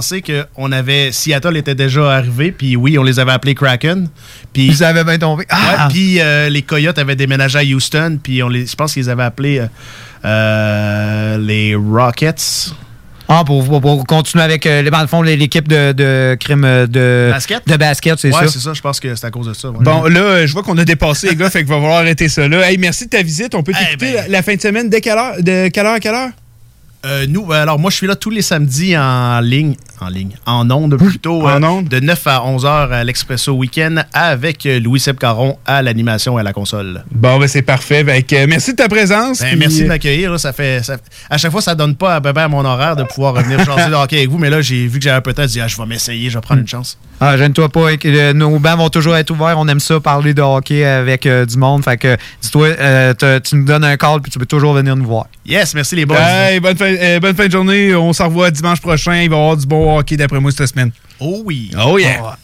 penser qu'on avait. Seattle était déjà arrivé, puis oui, on les avait appelés Kraken. Puis. Ils avaient bien tombé. Ah! Puis euh, les Coyotes avaient déménagé à Houston, puis on les, je pense qu'ils avaient appelé euh, euh, les Rockets. Ah, pour, pour- pour continuer avec, euh, dans le fond, l'équipe de, de crime de Basket? De basket, c'est Ouais, ça. c'est ça, je pense que c'est à cause de ça. Bon, là, je vois qu'on a dépassé, les gars, fait qu'il va falloir arrêter ça là. Hey, merci de ta visite. On peut Eh t'écouter ben. la, la fin de semaine dès quelle heure? De quelle heure à quelle heure? Euh, nous, alors moi, je suis là tous les samedis en ligne, en ligne, en ondes plutôt, En euh, de 9 à 11 heures à l'Expresso Week-end avec euh, Louis-Seb Caron à l'animation et à la console. Bon, ben c'est parfait. Euh, merci de ta présence. Ben, puis, merci de m'accueillir. Ça fait, ça- à chaque fois, ça donne pas à peu près à mon horaire de pouvoir revenir jaser de hockey avec vous, mais là, j'ai vu que j'avais un peu de temps, j'ai dit, ah, je vais m'essayer, je vais prendre une chance. Ah, gêne-toi pas. Nos bancs vont toujours être ouverts. On aime ça, parler de hockey avec du monde. Fait que, dis-toi, tu nous donnes un call puis tu peux toujours venir nous voir. Yes, merci les boys. Hey, bonne, fin, euh, bonne fin de journée. On se revoit dimanche prochain. Il va y avoir du bon hockey d'après moi cette semaine. Oh oui. Oh yeah.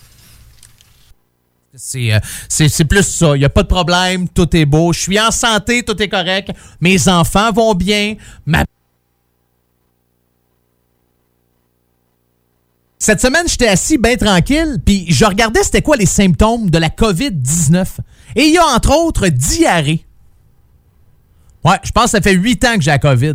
C'est euh, c'est- c'est plus ça. Il n'y a pas de problème. Tout est beau. Je suis en santé. Tout est correct. Mes enfants vont bien. Ma Cette semaine, j'étais assis bien tranquille, puis je regardais c'était quoi les symptômes de la COVID-19. Et il y a entre autres diarrhée. Ouais, je pense que ça fait huit ans que j'ai la COVID.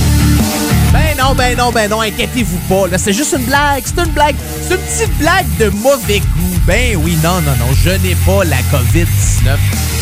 monette. Ben non, ben non, ben non, inquiétez-vous pas. Là, c'est juste une blague. C'est une blague. C'est une petite blague de mauvais goût. Ben oui, non, non, non. Je n'ai pas la COVID-19.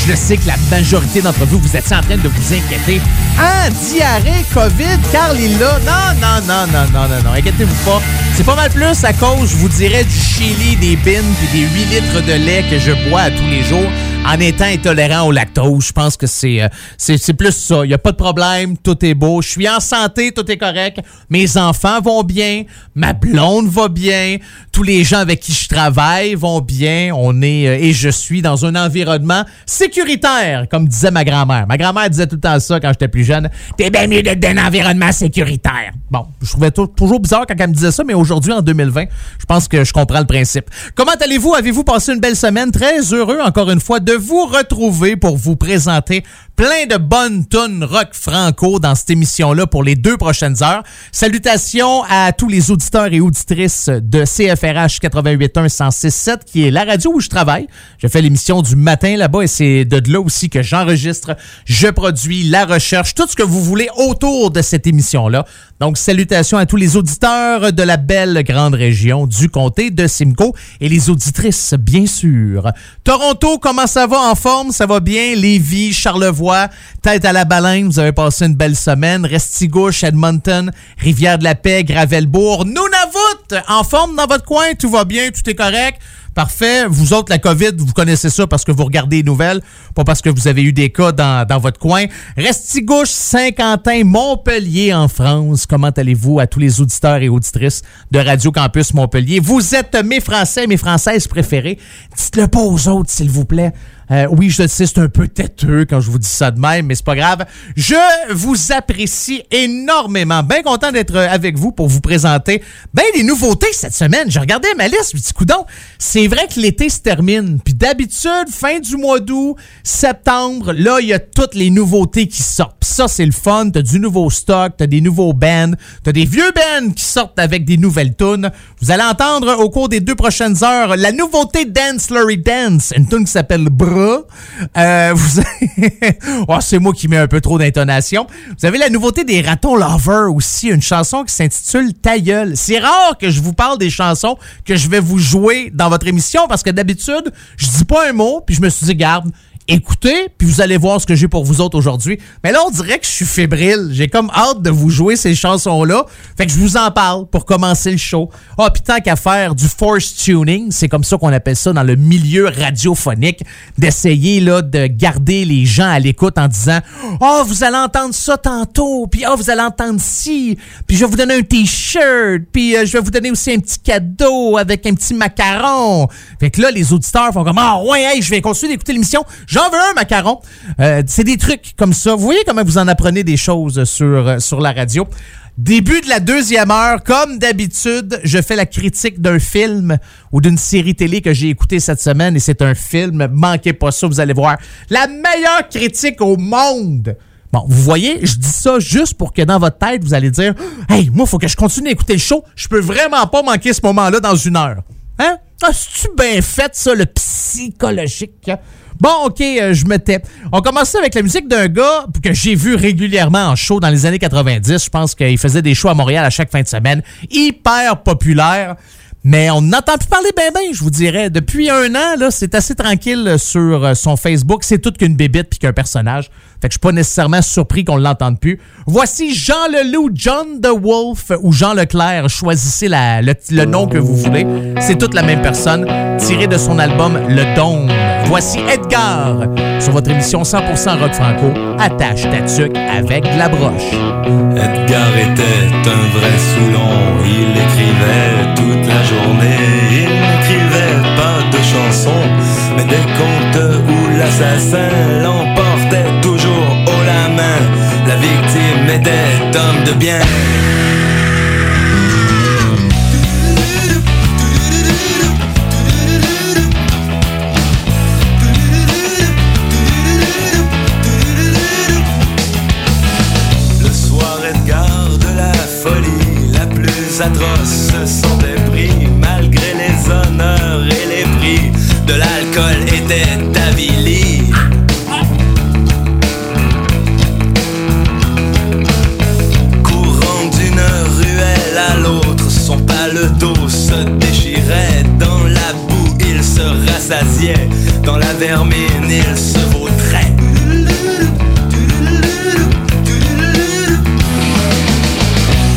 Je sais que la majorité d'entre vous, vous étiez en train de vous inquiéter. Ah, diarrhée, COVID, Carl est là. Non, non, non, non, non, non, non. Inquiétez-vous pas. C'est pas mal plus à cause, je vous dirais, du chili, des bines puis des 8 litres de lait que je bois à tous les jours en étant intolérant au lactose. Je pense que c'est euh, c'est plus ça. Il n'y a pas de problème, tout est beau. Je suis en santé, tout est correct. Mes enfants vont bien, ma blonde va bien, tous les gens avec qui je travaille vont bien. On est euh, et je suis dans un environnement sécuritaire, comme disait ma grand-mère. Ma grand-mère disait tout le temps ça quand j'étais plus jeune. T'es bien mieux d'être dans un environnement sécuritaire. Bon, je trouvais tou- toujours bizarre quand elle me disait ça, mais aujourd'hui, en 2020, je pense que je comprends le principe. Comment allez-vous? Avez-vous passé une belle semaine? Très heureux, encore une fois, de vous retrouver pour vous présenter plein de bonnes tunes rock franco dans cette émission-là pour les deux prochaines heures. Salutations à tous les auditeurs et auditrices de CFRH 88.1 106.7, qui est la radio où je travaille. Je fais l'émission du matin là-bas et c'est de là aussi que j'enregistre, je produis la recherche, tout ce que vous voulez autour de cette émission-là. Donc, salutations à tous les auditeurs de la belle grande région du comté de Simcoe et les auditrices, bien sûr. Toronto, comment ça va en forme? Ça va bien? Lévis, Charlevoix, tête à la baleine, vous avez passé une belle semaine. Restigouche, Edmonton, Rivière-de-la-Paix, Gravelbourg, Nunavut, en forme dans votre coin? Tout va bien? Tout est correct? Parfait. Vous autres, la COVID, vous connaissez ça parce que vous regardez les nouvelles, pas parce que vous avez eu des cas dans, votre coin. Restigouche, Saint-Quentin, Montpellier en France. Comment allez-vous à tous les auditeurs et auditrices de Radio Campus Montpellier? Vous êtes mes Français, mes Françaises préférées. Dites-le pas aux autres, s'il vous plaît. Euh, oui, je le sais, c'est un peu têteux quand je vous dis ça de même, mais c'est pas grave. Je vous apprécie énormément. Bien content d'être avec vous pour vous présenter ben les nouveautés cette semaine. J'ai regardé ma liste, puis coudon, c'est vrai que l'été se termine. Puis d'habitude, fin du mois d'août, septembre, là, il y a toutes les nouveautés qui sortent. Puis ça, c'est le fun. T'as du nouveau stock, t'as des nouveaux bands, t'as des vieux bands qui sortent avec des nouvelles tunes. Vous allez entendre au cours des deux prochaines heures la nouveauté Dance Lurry Dance, une tune qui s'appelle Euh, oh, c'est moi qui mets un peu trop d'intonation. Vous avez la nouveauté des Ratons Lovers aussi, une chanson qui s'intitule Ta gueule. C'est rare que je vous parle des chansons que je vais vous jouer dans votre émission parce que d'habitude, je dis pas un mot, puis je me suis dit, garde, écoutez, puis vous allez voir ce que j'ai pour vous autres aujourd'hui. Mais là, on dirait que je suis fébrile. J'ai comme hâte de vous jouer ces chansons-là. Fait que je vous en parle pour commencer le show. Ah, oh, puis tant qu'à faire du force tuning, c'est comme ça qu'on appelle ça dans le milieu radiophonique, d'essayer là de garder les gens à l'écoute en disant "Oh, vous allez entendre ça tantôt, puis oh, vous allez entendre ci, puis je vais vous donner un t-shirt, puis euh, je vais vous donner aussi un petit cadeau avec un petit macaron." Fait que là les auditeurs font comme "Ah ouais, hey, je vais continuer d'écouter l'émission. J'en veux un macaron." Euh, c'est des trucs comme ça. Vous voyez comment vous en apprenez des choses sur euh, sur la radio? Début de la deuxième heure, comme d'habitude, je fais la critique d'un film ou d'une série télé que j'ai écouté cette semaine et c'est un film. Manquez pas ça, vous allez voir. La meilleure critique au monde. Bon, vous voyez, je dis ça juste pour que dans votre tête, vous allez dire Hey, moi, faut que je continue d'écouter le show. Je peux vraiment pas manquer ce moment-là dans une heure. Hein? Ah, tu bien fait, ça, le psychologique? Bon, OK, euh, je me tais. On commençait avec la musique d'un gars que j'ai vu régulièrement en show dans les années 90. Je pense qu'il faisait des shows à Montréal à chaque fin de semaine. Hyper populaire. Mais on n'entend plus parler ben ben, je vous dirais. Depuis un an, là, c'est assez tranquille sur euh, son Facebook. C'est tout qu'une bébite puis qu'un personnage. Fait que je suis pas nécessairement surpris qu'on l'entende plus. Voici Jean Leloup, John the Wolf ou Jean Leclerc. Choisissez le, nom que vous voulez. C'est toute la même personne, tiré de son album Le Dôme. Voici Edgar sur votre émission 100% rock franco. Attache ta avec de la broche. Edgar était un vrai Soulon. Il écrivait toute la journée. Il n'écrivait pas de chansons, mais des contes où l'assassin l'emportait de la folie la plus atroce Dans la vermine, il se vautrait.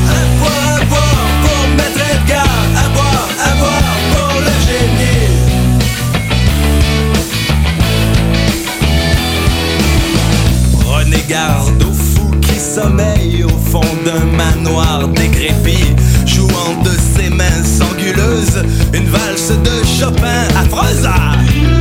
À boire, à boire pour mettre Edgar, à boire, à boire pour le génie. Prenez garde aux fous qui sommeillent au fond d'un manoir décrépit, de Chopin affreuse. D'une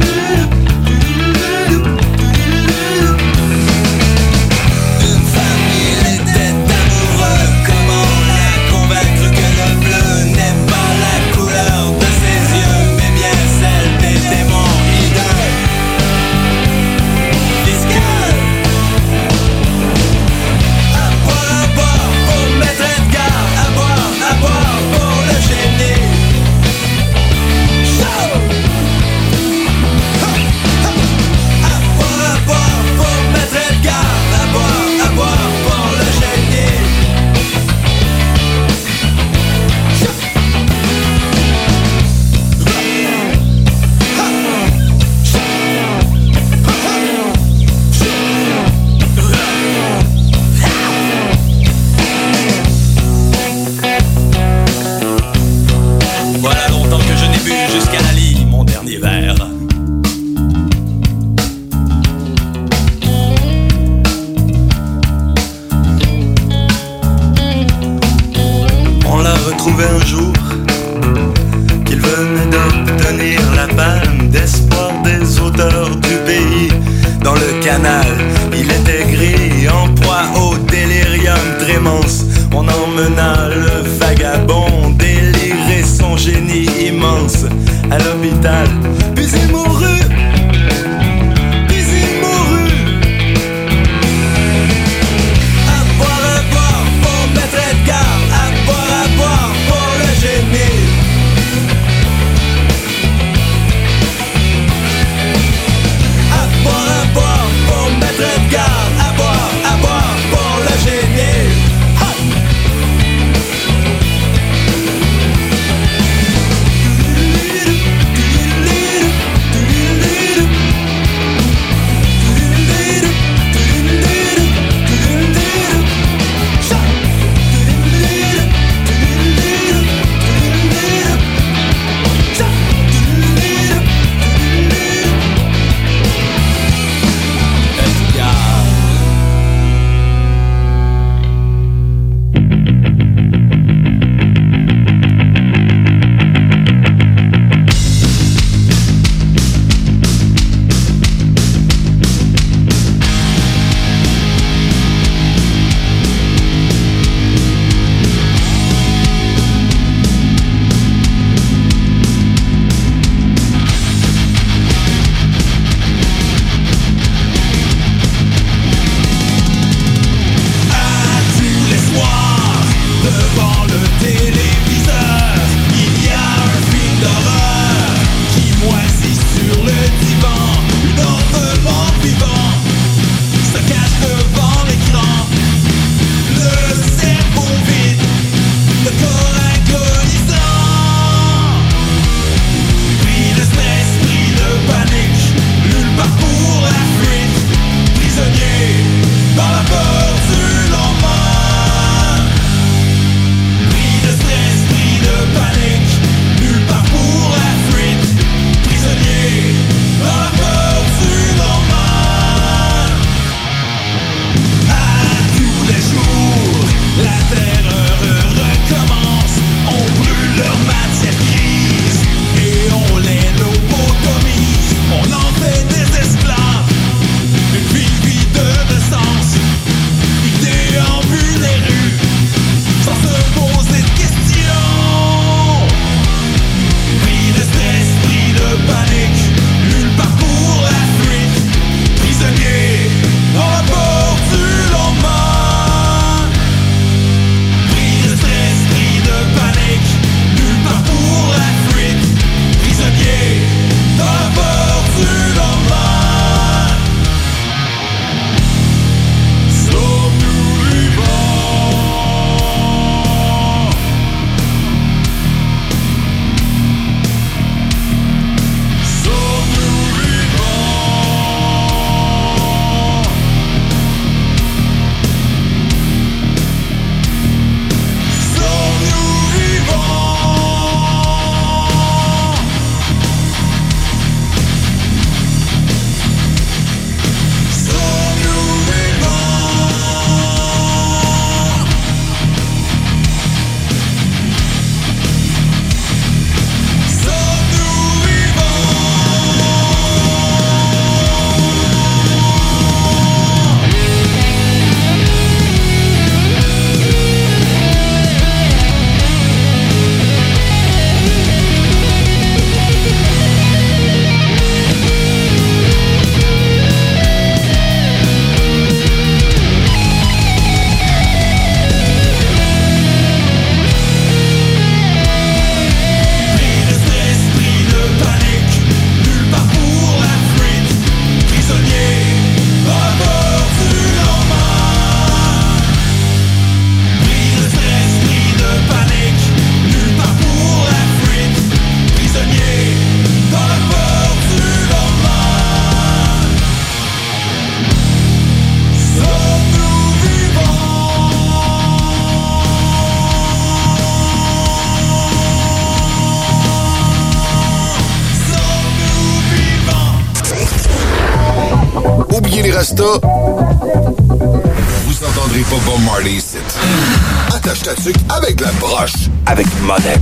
Avec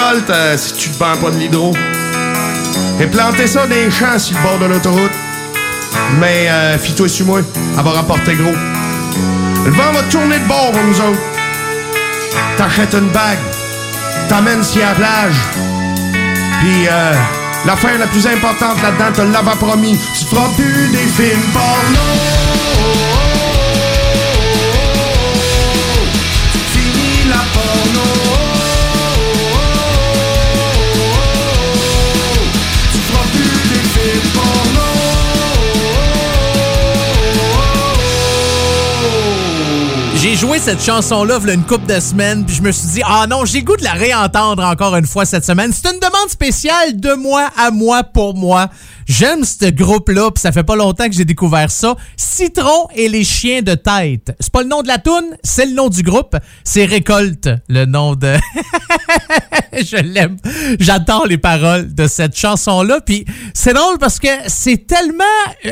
Euh, si tu te vends pas de l'hydro, et planter ça dans les champs sur le bord de l'autoroute. Mais euh, fie-toi sur moi, elle va rapporter gros. Le vent va tourner de bord pour nous autres. T'achètes une bague, t'amènes sur la plage. Puis euh, l'affaire la plus importante là-dedans, te l'avais promis, tu feras plus des films porno. Joué cette chanson-là v'là une couple de semaines, puis je me suis dit, ah non, j'ai goût de la réentendre encore une fois cette semaine. C'est une demande spéciale de moi à moi pour moi. J'aime ce groupe-là, puis ça fait pas longtemps que j'ai découvert ça. Citron et les chiens de tête. C'est pas le nom de la toune, c'est le nom du groupe. C'est Récolte, le nom de... je l'aime. J'adore les paroles de cette chanson-là. Puis c'est drôle parce que c'est tellement... euh,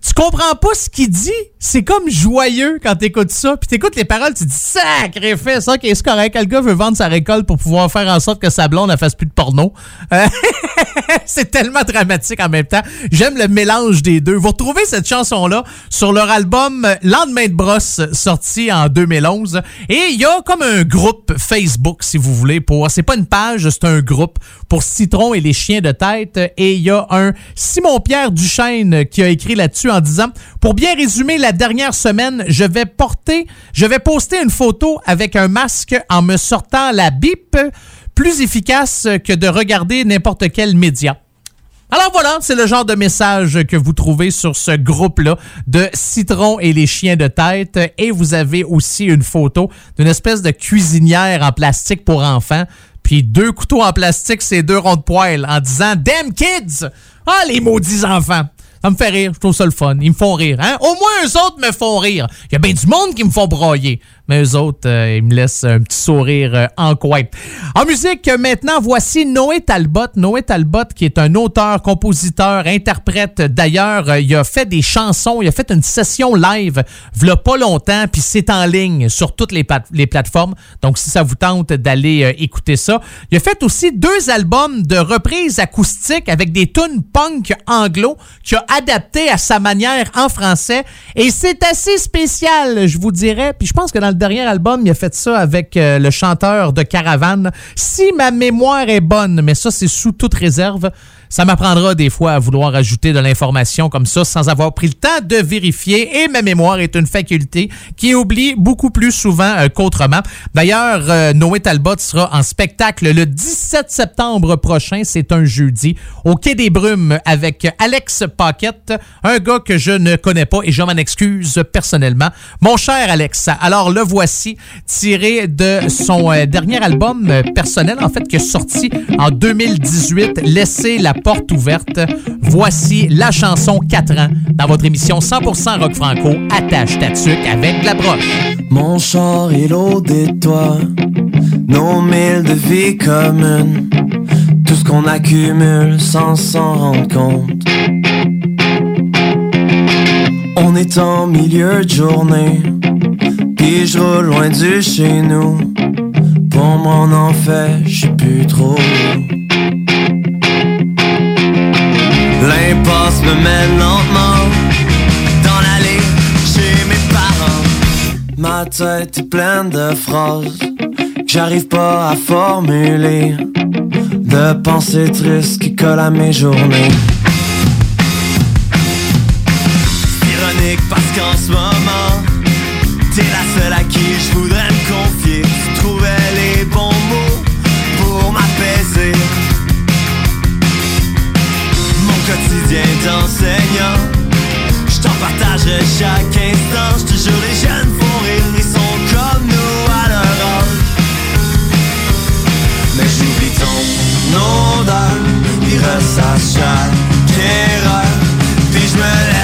tu comprends pas ce qu'il dit. C'est comme joyeux quand t'écoutes ça. Puis t'écoutes les paroles, tu dis sacré fait ça, qui est correct. Le gars veut vendre sa récolte pour pouvoir faire en sorte que sa blonde ne fasse plus de porno. Euh, c'est tellement dramatique en même temps. J'aime le mélange des deux. Vous retrouvez cette chanson-là sur leur album Lendemain de brosse, sorti en 2011. Et il y a comme un groupe Facebook, si vous voulez, pour... C'est pas une page, c'est un groupe pour Citron et les chiens de tête. Et il y a un Simon-Pierre Duchesne qui a écrit là-dessus en disant, pour bien résumer la dernière semaine, je vais porter, je vais poster une photo avec un masque en me sortant la bip, plus efficace que de regarder n'importe quel média. Alors voilà, c'est le genre de message que vous trouvez sur ce groupe-là de Citron et les chiens de tête. Et vous avez aussi une photo d'une espèce de cuisinière en plastique pour enfants. Puis deux couteaux en plastique, c'est deux ronds de poêle en disant « Damn kids! » Ah, les maudits enfants! Ça me fait rire, je trouve ça le fun. Ils me font rire. Hein? Au moins, eux autres me font rire. Il y a bien du monde qui me font broyer. Mais eux autres, euh, ils me laissent un petit sourire euh, en coin. En musique, maintenant, voici Noé Talbot. Noé Talbot, qui est un auteur, compositeur, interprète. D'ailleurs, euh, il a fait des chansons. Il a fait une session live, v'là pas longtemps, puis c'est en ligne sur toutes les, plateformes. Donc, si ça vous tente d'aller écouter ça. Il a fait aussi deux albums de reprises acoustiques avec des tunes punk anglo qu'il a adapté à sa manière en français. Et c'est assez spécial, je vous dirais. Puis je pense que dans le dernier album, il a fait ça avec euh, le chanteur de Caravane. Si ma mémoire est bonne, mais ça, c'est sous toute réserve. Ça m'apprendra des fois à vouloir ajouter de l'information comme ça sans avoir pris le temps de vérifier. Et ma mémoire est une faculté qui oublie beaucoup plus souvent euh, qu'autrement. D'ailleurs, euh, Noé Talbot sera en spectacle le 17 septembre prochain. C'est un jeudi au Quai des Brumes avec Alex Paquette, un gars que je ne connais pas et je m'en excuse personnellement. Mon cher Alex, alors le voici tiré de son euh, dernier album personnel, en fait, qui est sorti en 2018, Laissez la porte ouverte. Voici la chanson 4 ans dans votre émission 100% rock franco, attache ta tuque avec la broche. Mon char est l'eau des toits, nos mille de vie communes, tout ce qu'on accumule sans s'en rendre compte. On est en milieu de journée, puis je roule loin du chez nous. Pour mon en fait, je plus trop. L'impasse me mène lentement dans l'allée chez mes parents. Ma tête est pleine de phrases que j'arrive pas à formuler. De pensées tristes qui collent à mes journées. ironique parce qu'en ce moment, t'es la seule à qui je voudrais quotidien d'enseignant, je t'en partagerai chaque instant. Je te jure, les jeunes font rire, ils sont comme nous à leur âge. Mais j'oublie ton odeur, puis ressasse chaque erreur. Puis je me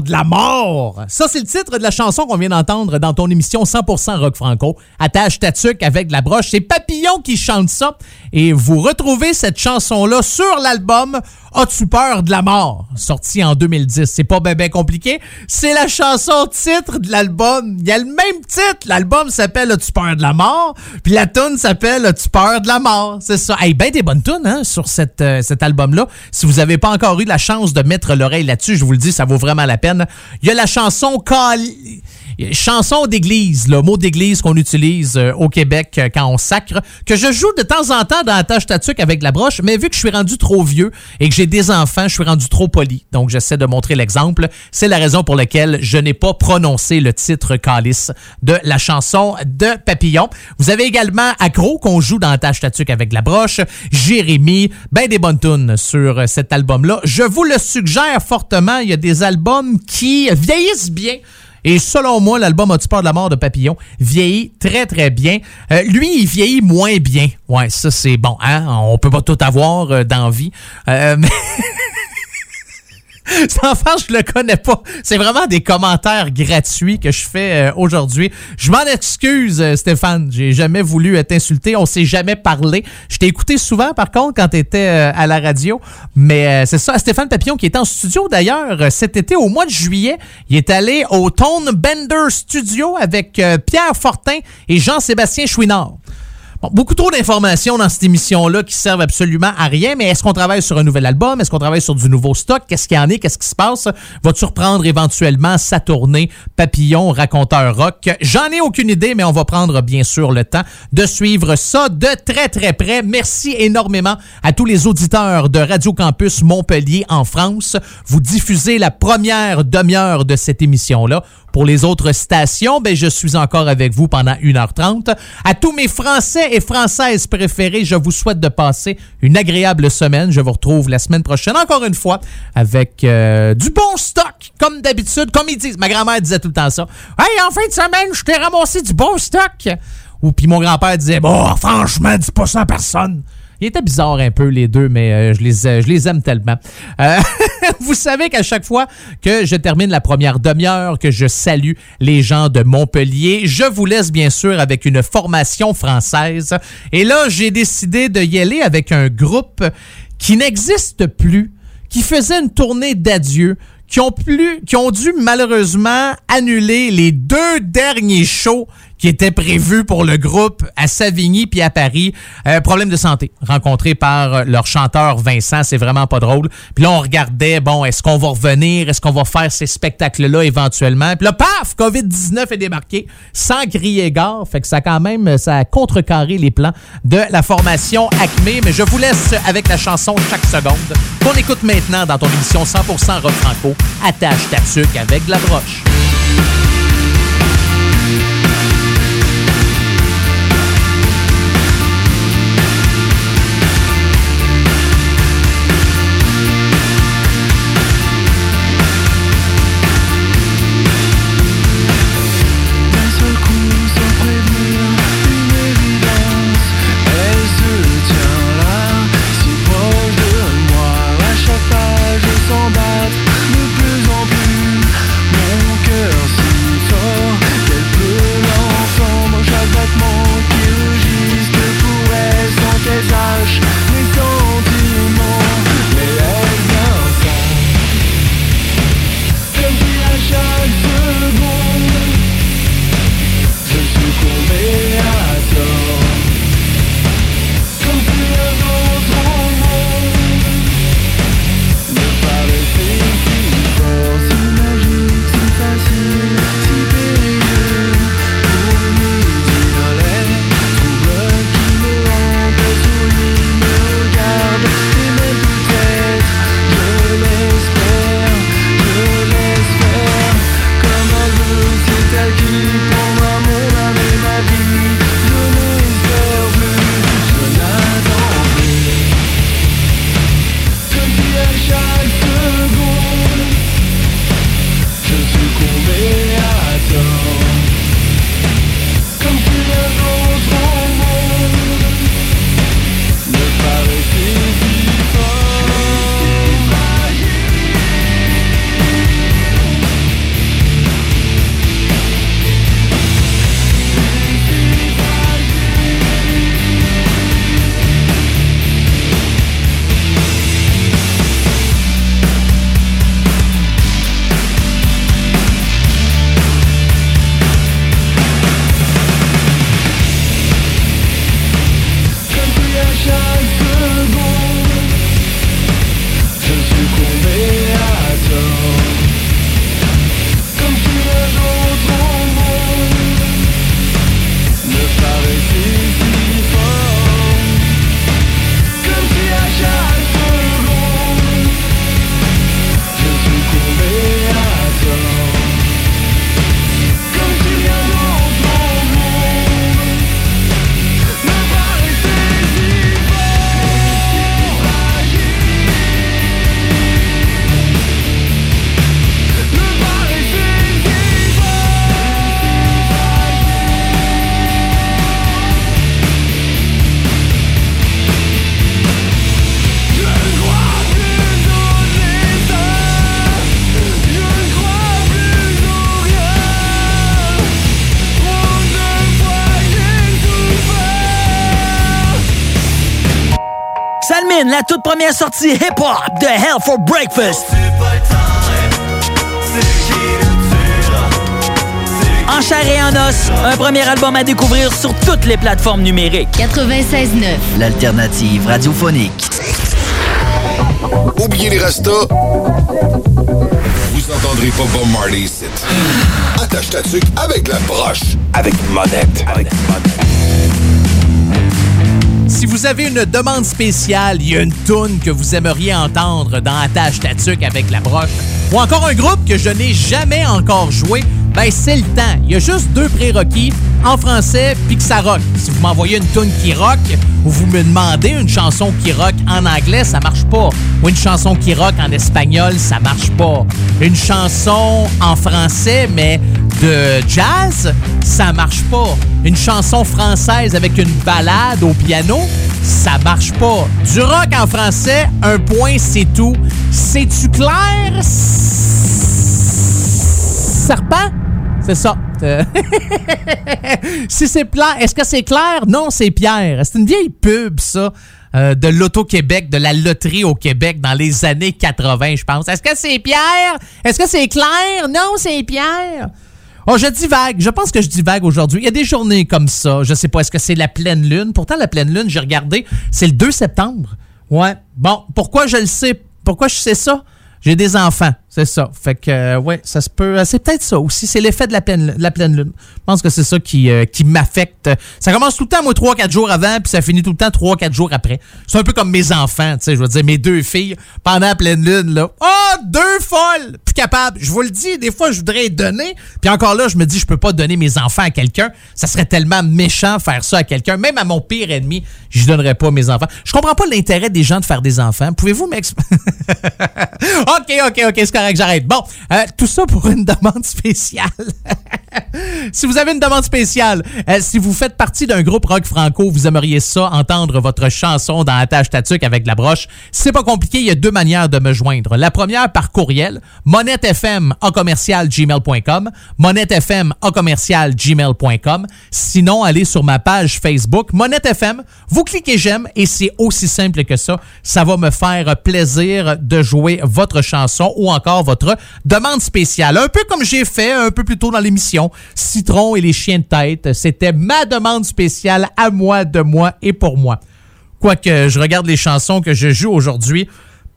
de la mort? Ça, c'est le titre de la chanson qu'on vient d'entendre dans ton émission 100% Rock Franco. Attache ta avec la broche. C'est Papillon qui chante ça. Et vous retrouvez cette chanson-là sur l'album As-tu peur de la mort? Sorti en 2010. C'est pas bien compliqué. C'est la chanson titre de l'album. Il y a le même titre. L'album s'appelle As-tu peur de la mort? Puis la tune s'appelle As-tu peur de la mort? C'est ça. Hey, ben des bonnes tunes, hein, sur cette, euh, cet album-là. Si vous avez pas encore eu la chance de mettre l'oreille là-dessus, je vous le dis, ça vaut vraiment la peine. Il y a la chanson Cali chanson d'église, le mot d'église qu'on utilise euh, au Québec euh, quand on sacre, que je joue de temps en temps dans la tâche tatuc avec la broche, mais vu que je suis rendu trop vieux et que j'ai des enfants, je suis rendu trop poli. Donc, j'essaie de montrer l'exemple. C'est la raison pour laquelle je n'ai pas prononcé le titre calice de la chanson de Papillon. Vous avez également Accro qu'on joue dans la tâche tatuc avec la broche, Jérémy, ben des bonnes tunes sur cet album-là. Je vous le suggère fortement. Il y a des albums qui vieillissent bien. Et selon moi, l'album peur de la mort de Papillon vieillit très, très bien. Euh, lui, il vieillit moins bien. Ouais, ça, c'est bon. Hein? On peut pas tout avoir euh, dans vie. Euh. Cet enfant, je le connais pas. C'est vraiment des commentaires gratuits que je fais euh, aujourd'hui. Je m'en excuse, euh, Stéphane. J'ai jamais voulu euh, t'insulter. On s'est jamais parlé. Je t'ai écouté souvent, par contre, quand tu à la radio. Mais c'est ça, Stéphane Papillon, qui est en studio d'ailleurs cet été, au mois de juillet. Il est allé au Tone Bender Studio avec Pierre Fortin et Jean-Sébastien Chouinard beaucoup trop d'informations dans cette émission-là qui servent absolument à rien, mais est-ce qu'on travaille sur un nouvel album? Est-ce qu'on travaille sur du nouveau stock? Qu'est-ce qu'il y en est? Qu'est-ce qui se passe? Va-tu reprendre éventuellement sa tournée Papillon, raconteur rock? J'en ai aucune idée, mais on va prendre bien sûr le temps de suivre ça de très très près. Merci énormément à tous les auditeurs de Radio Campus Montpellier en France. Vous diffusez la première demi-heure de cette émission-là. Pour les autres stations, ben, je suis encore avec vous pendant 1h30. À tous mes Français et Françaises préférés, je vous souhaite de passer une agréable semaine. Je vous retrouve la semaine prochaine, encore une fois, avec euh, du bon stock, comme d'habitude, comme ils disent. Ma grand-mère disait tout le temps ça. Hey, en fin de semaine, je t'ai ramassé du bon stock. Ou puis mon grand-père disait, bon, franchement, dis pas ça à personne. Il était bizarre un peu les deux, mais euh, je, les, euh, je les aime tellement. Euh, vous savez qu'à chaque fois que je termine la première demi-heure, que je salue les gens de Montpellier, je vous laisse bien sûr avec une formation française. Et là, j'ai décidé de y aller avec un groupe qui n'existe plus, qui faisait une tournée d'adieu, qui ont dû malheureusement annuler les deux derniers shows qui était prévu pour le groupe à Savigny puis à Paris. Euh, problème de santé rencontré par euh, leur chanteur Vincent, c'est vraiment pas drôle. Puis là on regardait bon, est-ce qu'on va revenir, est-ce qu'on va faire ces spectacles là éventuellement? Puis là paf, Covid-19 est débarqué sans crier gare, fait que ça quand même ça a contrecarré les plans de la formation Acme, mais je vous laisse avec la chanson chaque seconde qu'on écoute maintenant dans ton émission 100% rock franco. Attache ta avec de la broche. La sortie hip-hop de Hell for Breakfast. En chair et en os, un premier album à découvrir sur toutes les plateformes numériques. 96.9. L'alternative radiophonique. Oubliez les restos. Vous entendrez pas Bob Marley ici. Attache ta tuque avec la broche. Avec monette. Avec Si vous avez une demande spéciale, il y a une toune que vous aimeriez entendre dans Attache ta tuque avec la broche, ou encore un groupe que je n'ai jamais encore joué, ben c'est le temps. Il y a juste deux prérequis en français puis que ça rock. Si vous m'envoyez une tune qui rock ou vous me demandez une chanson qui rock en anglais, ça marche pas. Ou une chanson qui rock en espagnol, ça marche pas. Une chanson en français mais de jazz, ça marche pas. Une chanson française avec une balade au piano, ça marche pas. Du rock en français, un point, c'est tout. C'est-tu clair? Serpent? C'est ça. Euh, si c'est plat, est-ce que c'est clair? Non, c'est Pierre. C'est une vieille pub, ça. euh, de l'Auto-Québec, de la loterie au Québec dans les années 80, je pense. Est-ce que c'est Pierre? Est-ce que c'est clair? Non, c'est Pierre. Oh, je dis vague. Je pense que je dis vague aujourd'hui. Il y a des journées comme ça. Je sais pas, est-ce que c'est la pleine lune? Pourtant, la pleine lune, j'ai regardé, c'est le 2 septembre. Ouais. Bon, pourquoi je le sais? Pourquoi je sais ça? J'ai des enfants, c'est ça. Fait que, euh, ouais, ça se peut. euh, C'est peut-être ça aussi. C'est l'effet de la pleine, la pleine lune. Je pense que c'est ça qui, euh, qui m'affecte. Ça commence tout le temps, moi, 3-4 jours avant, puis ça finit tout le temps 3-4 jours après. C'est un peu comme mes enfants, tu sais, je veux dire, mes deux filles, pendant la pleine lune, là. Oh, deux folles! Plus capable. Je vous le dis, des fois, je voudrais donner. Puis encore là, je me dis, je peux pas donner mes enfants à quelqu'un. Ça serait tellement méchant faire ça à quelqu'un. Même à mon pire ennemi, je donnerais pas mes enfants. Je comprends pas l'intérêt des gens de faire des enfants. Pouvez-vous m'expliquer? OK, OK, OK, j'arrête. Bon, euh, tout ça pour une demande spéciale. si vous avez une demande spéciale, euh, si vous faites partie d'un groupe rock franco, vous aimeriez ça, entendre votre chanson dans Attache Tatuc avec la broche, c'est pas compliqué, il y a deux manières de me joindre. La première par courriel, monettefm en gmail.com, monettefm gmail.com. Sinon, allez sur ma page Facebook, Monette FM, vous cliquez j'aime et c'est aussi simple que ça. Ça va me faire plaisir de jouer votre chanson ou encore votre demande spéciale. Un peu comme j'ai fait un peu plus tôt dans l'émission, Citron et les chiens de tête. C'était ma demande spéciale à moi, de moi et pour moi. Quoique je regarde les chansons que je joue aujourd'hui,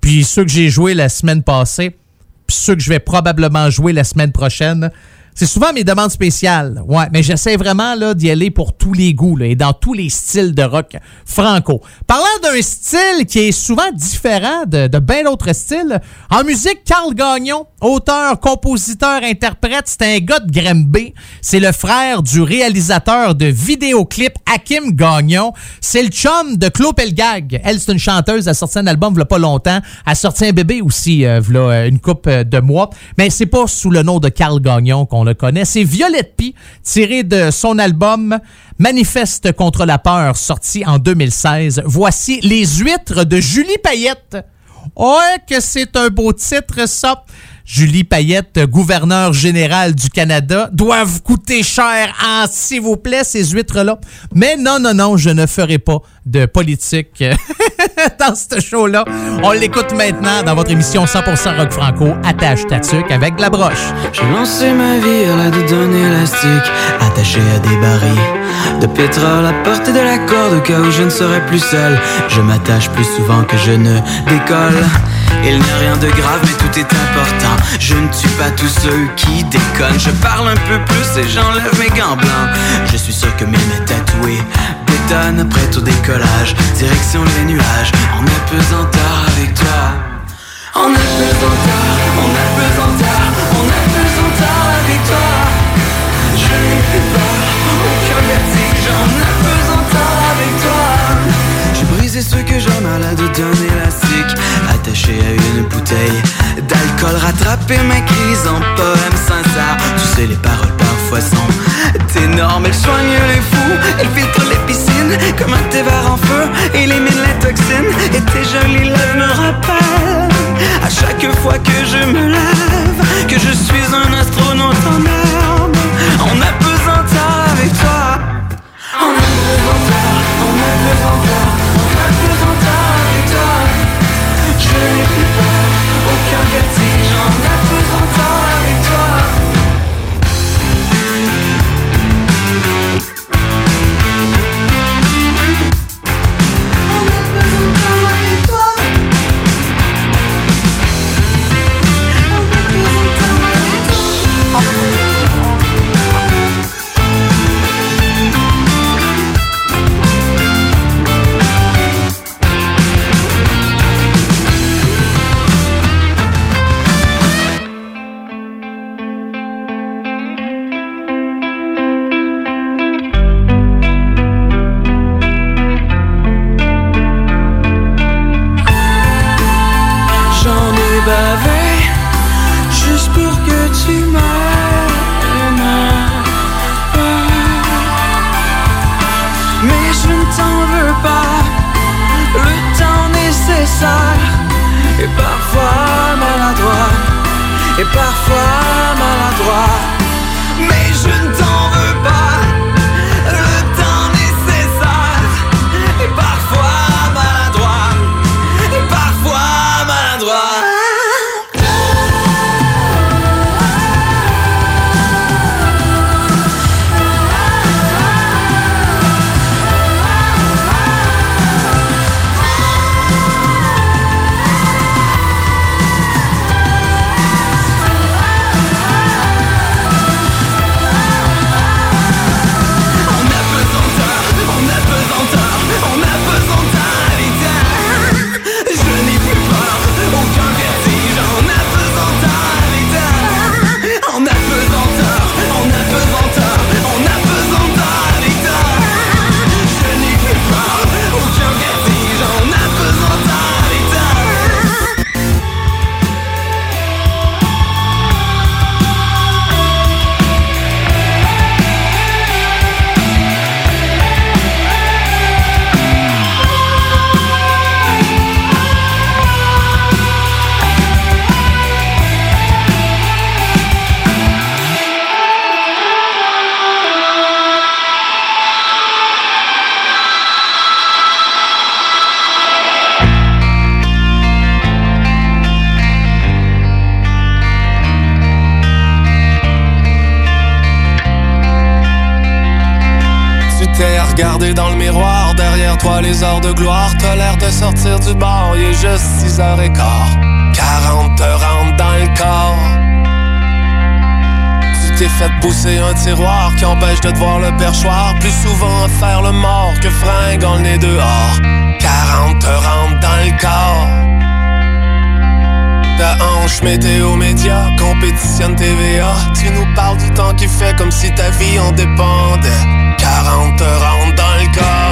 puis ceux que j'ai joués la semaine passée, puis ceux que je vais probablement jouer la semaine prochaine. C'est souvent mes demandes spéciales. Ouais, mais j'essaie vraiment d'y aller pour tous les goûts et dans tous les styles de rock franco. Parlant d'un style qui est souvent différent de, de bien d'autres styles, en musique, Carl Gagnon, auteur, compositeur, interprète, c'est un gars de Grimby. C'est le frère du réalisateur de vidéoclips Hakim Gagnon. C'est le chum de Claude Pelgag. Elle, c'est une chanteuse, elle a sorti un album il pas longtemps. Elle a sorti un bébé aussi, euh, v'là, une coupe euh, de mois. Mais c'est pas sous le nom de Carl Gagnon qu'on le connaît. C'est Violette Pie, tiré de son album Manifeste contre la peur, sorti en 2016. Voici Les huîtres de Julie Payette. Ouais, que c'est un beau titre, ça. Julie Payette, gouverneur général du Canada, doivent coûter cher, hein, s'il vous plaît, ces huîtres-là. Mais non, non, non, je ne ferai pas de politique dans ce show-là. On l'écoute maintenant dans votre émission 100% rock franco, attache ta avec la broche. J'ai lancé ma vie à la d'un élastique, attaché à des barils de pétrole à portée de la corde au cas où je ne serai plus seul. Je m'attache plus souvent que je ne décolle. Il n'y a rien de grave, mais tout est important. Je ne tue pas tous ceux qui déconnent. Je parle un peu plus et j'enlève mes gants blancs. Je suis sûr que mes mains tatouées bétonnent prêtes au décollage. Direction les nuages, en apesanteur avec toi. En apesanteur, en apesanteur, en apesanteur avec toi. Je n'ai plus peur, aucun vertige, en apesanteur avec toi. J'ai brisé ce que j'aime malade d'un élastique Attaché à une bouteille d'alcool Rattrapé mes crises en poème sincère. Tu sais les paroles parfois sont énormes Elles soignent les fous, elles filtrent les piscines Comme un thé vert en feu, élimine les toxines Et tes jolies lèvres me rappellent À chaque fois que je me lève Que je suis un astronaute en herbe En apesanteur avec toi. En apesanteur, en apesanteur, おかげで et du bar, il est juste 6 heures et quart. 40 te rentrent dans le corps. Tu t'es fait pousser un tiroir qui empêche de te voir le perchoir. Plus souvent faire le mort que fringue le nez dehors. 40 te rentrent dans le corps. Ta hanche météo média, compétitionne TVA. Tu nous parles du temps qui fait comme si ta vie en dépendait. 40 te rentrent dans le corps.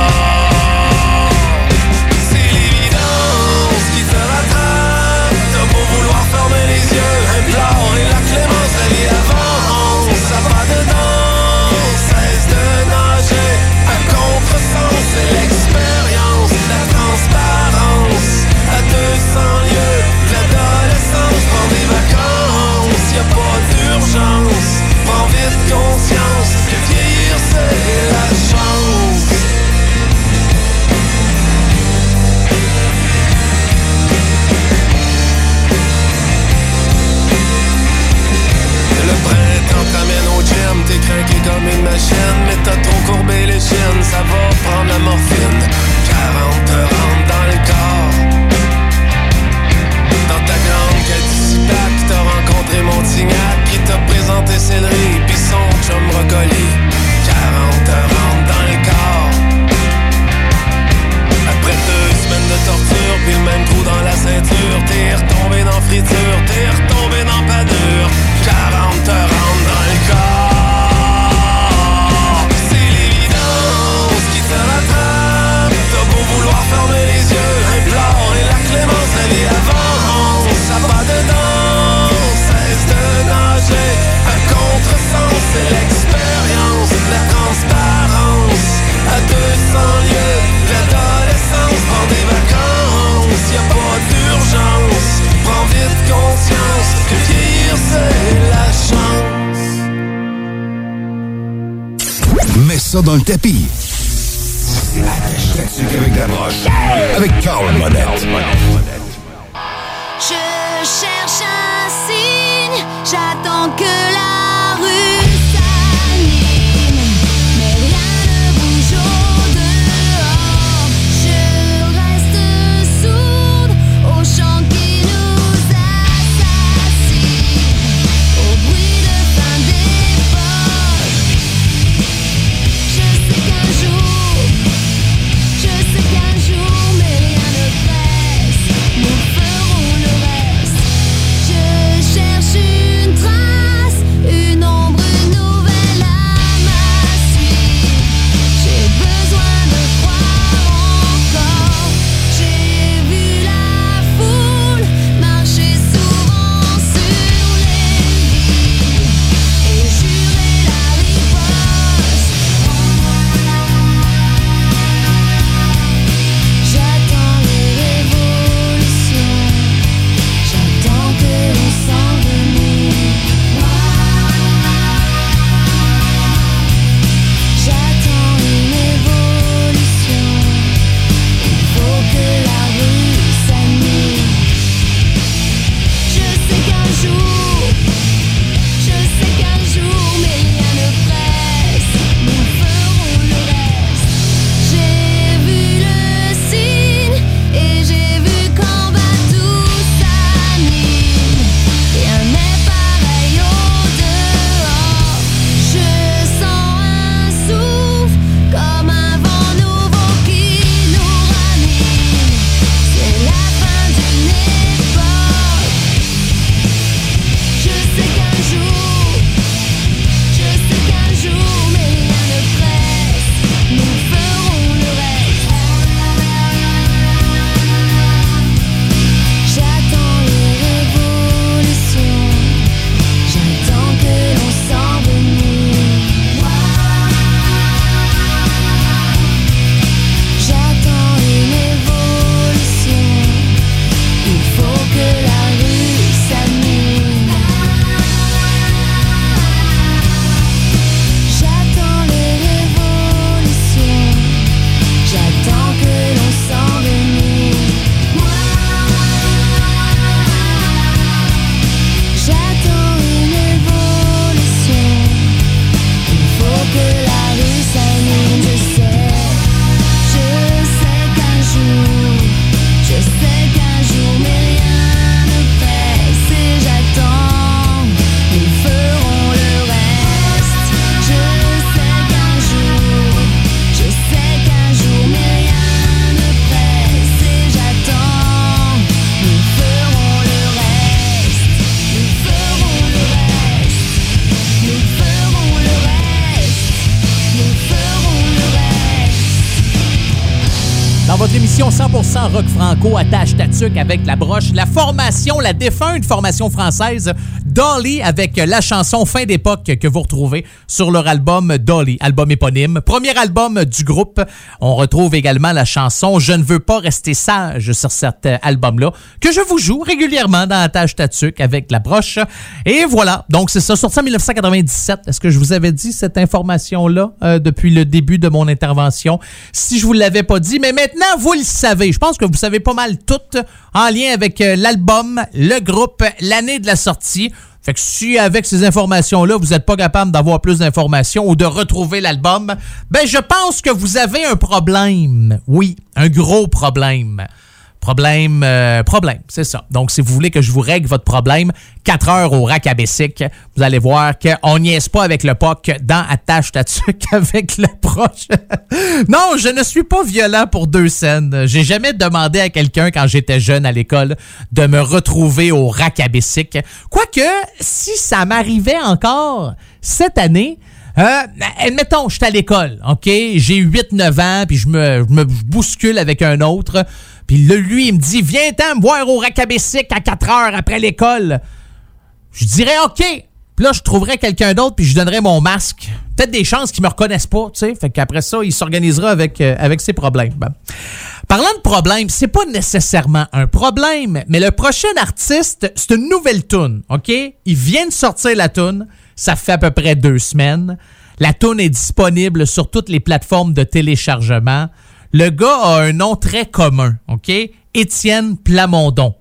T'es craqué comme une machine Mais t'as trop courbé les chines, ça va prendre la morphine. 40 te rentrent dans le corps. Dans ta grande quête Cipac, t'as rencontré Montignac Qui t'a présenté Céleri, pis son chum Brocoli 40 te rentrent dans le corps. Après deux semaines de torture, puis le même trou dans la ceinture T'es retombé dans friture, t'es retombé dans le tapis. Avec Carl. Rock franco attache tatuc avec la broche. La formation, la défunte formation française Dolly avec la chanson Fin d'époque que vous retrouvez sur leur album Dolly, album éponyme. Premier album du groupe. On retrouve également la chanson Je ne veux pas rester sage sur cet album-là que je vous joue régulièrement dans Attache Tatuc avec la broche. Et voilà. Donc c'est ça, sorti en 1997. Est-ce que je vous avais dit cette information-là euh, depuis le début de mon intervention? Si je vous l'avais pas dit, mais maintenant vous le savez. Je pense que vous savez pas mal tout en lien avec euh, l'album, le groupe, l'année de la sortie. Fait que si avec ces informations-là, vous n'êtes pas capable d'avoir plus d'informations ou de retrouver l'album, ben je pense que vous avez un problème. Oui, un gros problème. Problème, euh, problème, c'est ça. Donc, si vous voulez que je vous règle votre problème, 4 heures au rack à vous allez voir qu'on niaise pas avec le POC dans Attache Tatuc avec le proche. non, je ne suis pas violent pour deux scènes. J'ai jamais demandé à quelqu'un quand j'étais jeune à l'école de me retrouver au rack à. Quoique, si ça m'arrivait encore cette année, euh, admettons, je suis à l'école, OK? J'ai 8-9 ans, puis je me bouscule avec un autre. Puis lui, il me dit, viens-t'en me voir au Racabessic à 4 heures après l'école. Je dirais, OK. Puis là, je trouverais quelqu'un d'autre, puis je donnerais mon masque. Peut-être des chances qu'ils me reconnaissent pas, tu sais. Fait qu'après ça, il s'organisera avec, euh, avec ses problèmes. Ben. Parlant de problème, c'est pas nécessairement un problème, mais le prochain artiste, c'est une nouvelle tune, OK? Il vient de sortir la tune. Ça fait à peu près deux semaines. La tune est disponible sur toutes les plateformes de téléchargement. Le gars a un nom très commun, OK? Étienne Plamondon.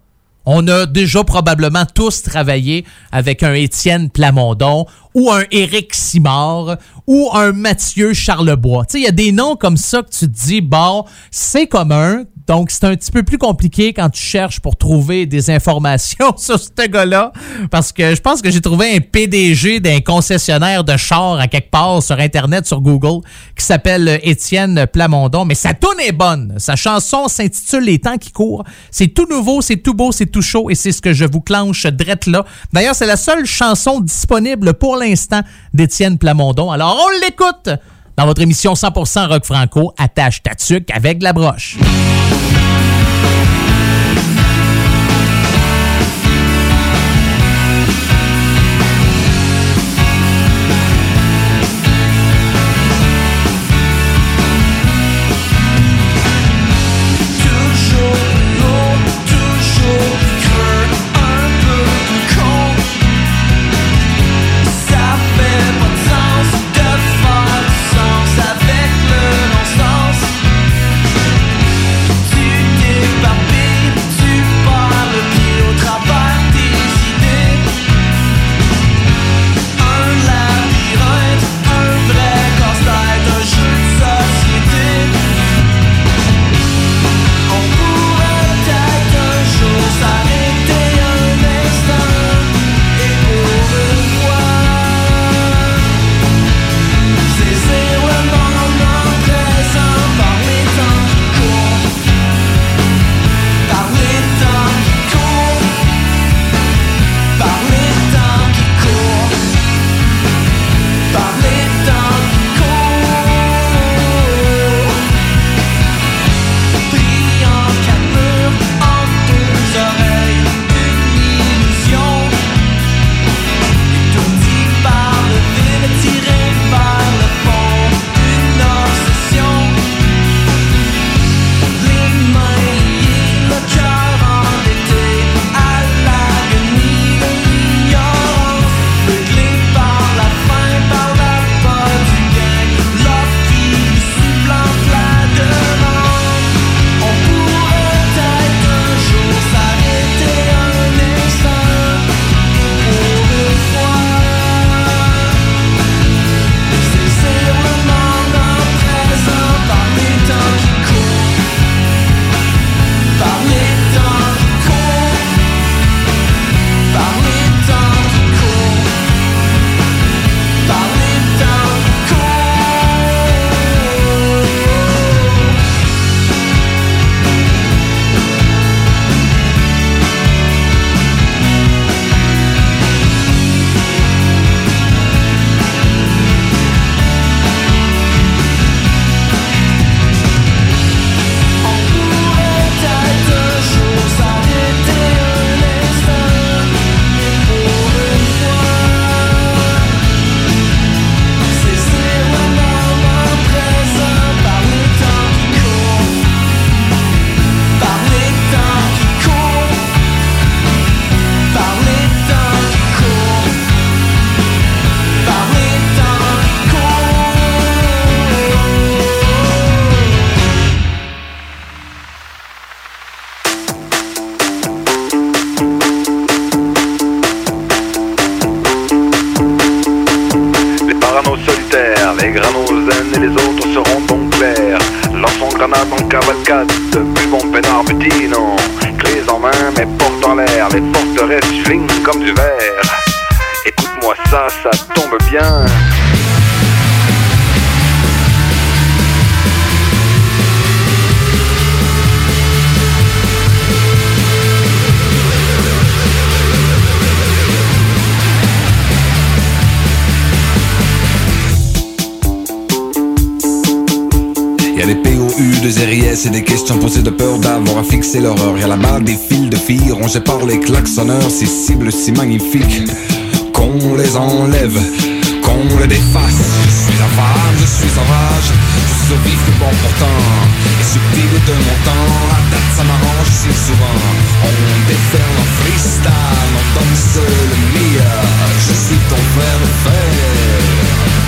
On a déjà probablement tous travaillé avec un Étienne Plamondon ou un Éric Simard ou un Mathieu Charlebois. Tu sais, il y a des noms comme ça que tu te dis, bon, c'est commun, donc, c'est un petit peu plus compliqué quand tu cherches pour trouver des informations sur ce gars-là. Parce que je pense que j'ai trouvé un PDG d'un concessionnaire de chars à quelque part sur Internet, sur Google, qui s'appelle Étienne Plamondon. Mais sa tune est bonne. Sa chanson s'intitule Les temps qui courent. C'est tout nouveau, c'est tout beau, c'est tout chaud et c'est ce que je vous clenche drette là. D'ailleurs, c'est la seule chanson disponible pour l'instant d'Étienne Plamondon. Alors, on l'écoute dans votre émission 100% rock franco, attache tatuc avec la broche. Questions posées de peur d'avoir à fixer l'horreur. Y a là-bas des fils de filles rongés par les klaxonneurs, ces cibles si magnifiques qu'on les enlève, qu'on les déface. Je suis en femme, je suis rage, je vif du bon pourtant, et subtil de mon temps. La date ça m'arrange si souvent. On déferle en freestyle, on seul le meilleur. Je suis ton frère de fer.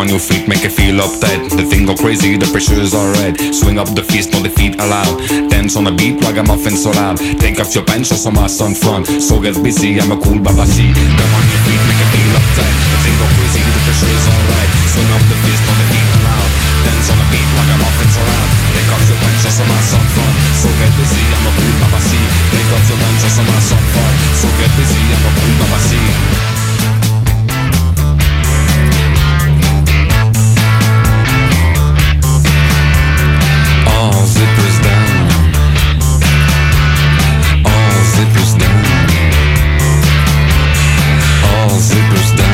On, you freak, make it feel uptight. The thing go crazy, the pressure is alright. Swing up the fist, no defeat allowed. Dance on the beat, ragamuffin so loud. Take off your pants, show some ass on front. So get busy, I'm a cool babashi. Come on, you freak, make it feel uptight. The thing go crazy, the pressure is alright. Swing up the fist, no defeat allowed. Dance on the beat, ragamuffin so loud. Take off your pants, show some ass on front. So get busy, I'm a cool babashi. Take off your pants, show some ass on front. So get busy, I'm a cool babashi. Zippers down. All zippers down. All zippers down.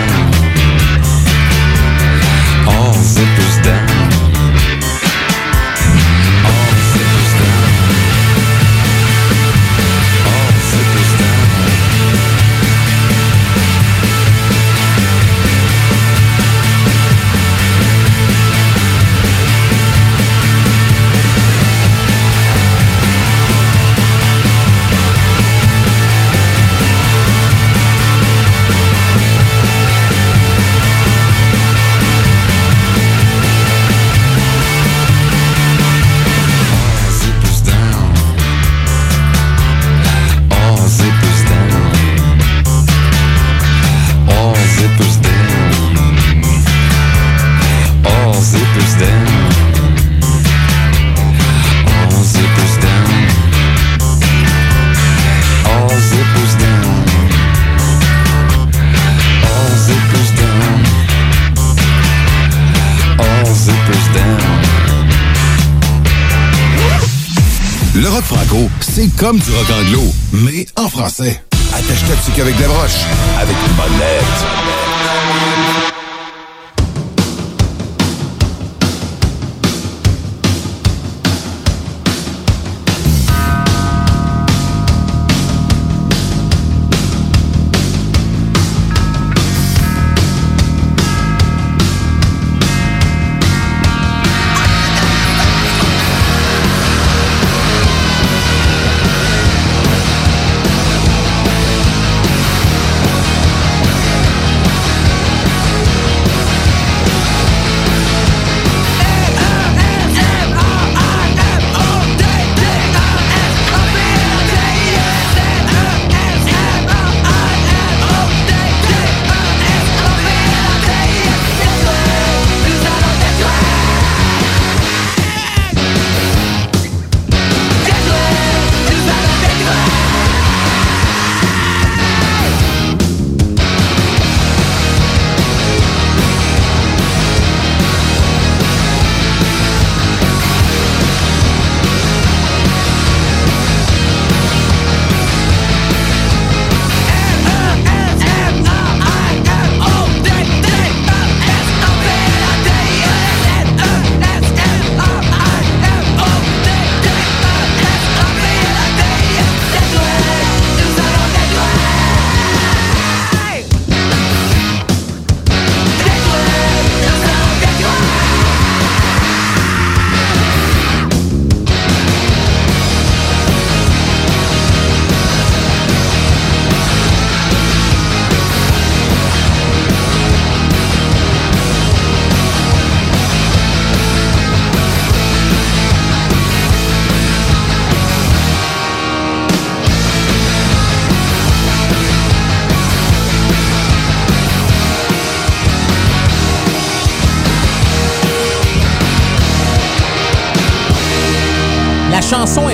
Comme du rock anglo, mais en français. Attache-toi dessus qu'avec des broches, avec une bonne lettre.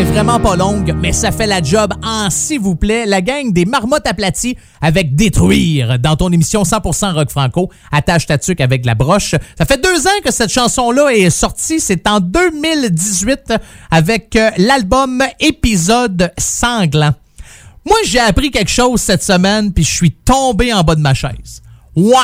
Vraiment pas longue, mais ça fait la job en s'il vous plaît. La gang des marmottes aplaties avec Détruire dans ton émission 100% rock franco. Attache ta tuque avec la broche. Ça fait deux ans que cette chanson-là est sortie. C'est en 2018 avec euh, l'album Épisode sanglant. Moi, j'ai appris quelque chose cette semaine, puis je suis tombé en bas de ma chaise. Ouais,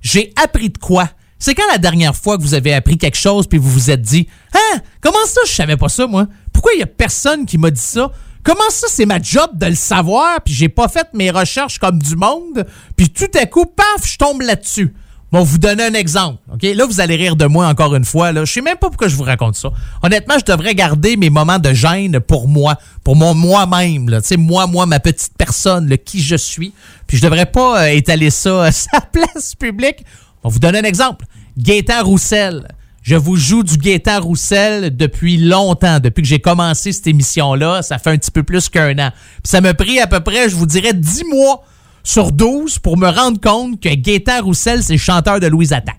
j'ai appris de quoi? C'est quand la dernière fois que vous avez appris quelque chose, puis vous vous êtes dit, hein, comment ça, je savais pas ça, moi? Pourquoi il y a personne qui m'a dit ça? Comment ça, c'est ma job de le savoir, puis j'ai pas fait mes recherches comme du monde, puis tout à coup, paf, je tombe là-dessus. Bon, vous donner un exemple, OK? Là, vous allez rire de moi encore une fois. Là. Je sais même pas pourquoi je vous raconte ça. Honnêtement, je devrais garder mes moments de gêne pour moi, pour mon moi-même. Tu sais, moi, moi, ma petite personne, le qui je suis. Puis je devrais pas euh, étaler ça à sa place publique. On vous donner un exemple. Gaétan Roussel. Je vous joue du Gaétan Roussel depuis longtemps, depuis que j'ai commencé cette émission-là. Ça fait un petit peu plus qu'un an. Puis ça m'a pris à peu près, je vous dirais, 10 mois sur 12 pour me rendre compte que Gaétan Roussel, c'est le chanteur de Louise Attaque.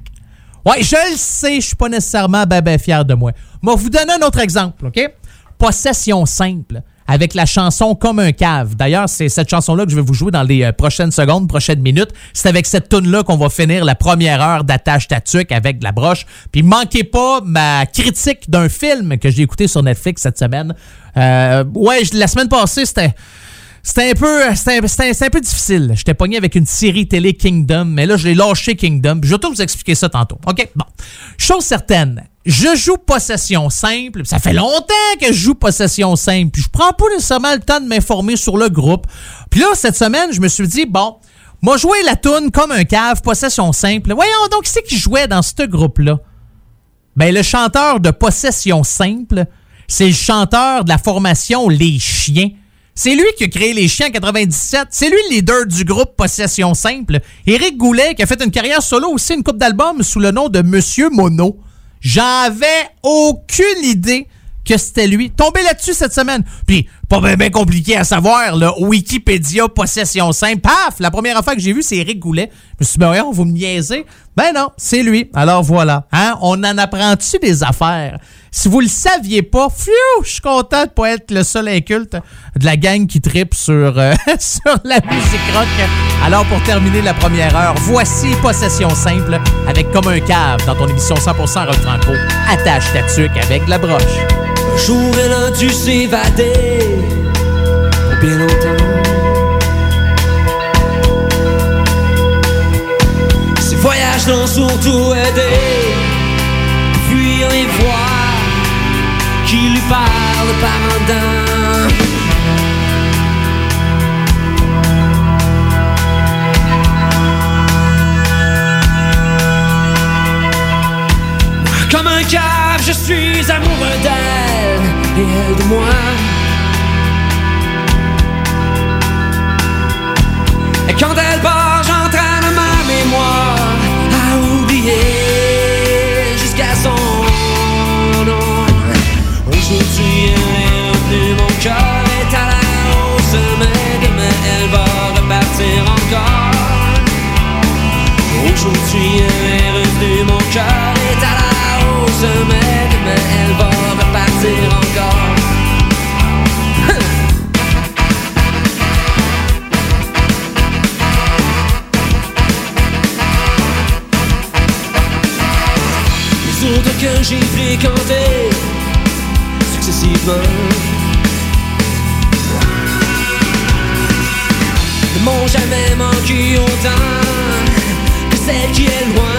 Ouais, je le sais, je suis pas nécessairement ben, ben fier de moi. Mais vous donner un autre exemple, OK? Possession simple avec la chanson Comme un cave. D'ailleurs, c'est cette chanson-là que je vais vous jouer dans les euh, prochaines secondes, prochaines minutes. C'est avec cette tune-là qu'on va finir la première heure d'attache tatuc avec de la broche. Puis manquez pas ma critique d'un film que j'ai écouté sur Netflix cette semaine. Euh, ouais, la semaine passée, c'était... C'était un peu c'était un, peu difficile. J'étais pogné avec une série télé Kingdom, mais là, je l'ai lâché Kingdom. Je vais tout vous expliquer ça tantôt. OK? Bon. Chose certaine, je joue possession simple. Ça fait longtemps que je joue possession simple. Puis je prends pas nécessairement le temps de m'informer sur le groupe. Puis là, cette semaine, je me suis dit, bon, moi jouer la toune comme un cave, possession simple. Voyons donc, qui c'est qui jouait dans ce groupe-là? Ben, le chanteur de Possession Simple, c'est le chanteur de la formation Les Chiens. C'est lui qui a créé Les Chiens en 97. C'est lui le leader du groupe Possession Simple. Éric Goulet, qui a fait une carrière solo aussi, une coupe d'albums sous le nom de Monsieur Mono. J'avais aucune idée que c'était lui. Tombé là-dessus cette semaine. Puis, pas bien ben compliqué à savoir, là. Wikipédia, possession simple. Paf! La première fois que j'ai vu, c'est Eric Goulet. Je me suis dit, ben voyons, vous me niaisez. Ben non, c'est lui. Alors voilà. Hein? On en apprend-tu des affaires? Si vous le saviez pas, fiou, je suis content de pas être le seul inculte de la gang qui tripe sur, euh, sur la musique rock. Alors, pour terminer la première heure, voici Possession Simple avec Comme un cave dans ton émission 100% rock franco. Attache ta tuque avec la broche. Un jour elle a dû s'évader pour bien longtemps. Ces voyages l'ont surtout aidé je suis amoureux d'elle et elle de moi. Et quand elle part, j'entraîne ma mémoire à oublier jusqu'à son nom. Aujourd'hui, elle est revenue, mon cœur est à la hausse, mais demain elle va repartir encore. Aujourd'hui, elle est revenue, mon cœur est à la mais demain elle va repartir encore. Les autres que j'ai fréquentés successivement ne m'ont jamais manqué autant que celle qui est loin,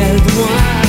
d'elle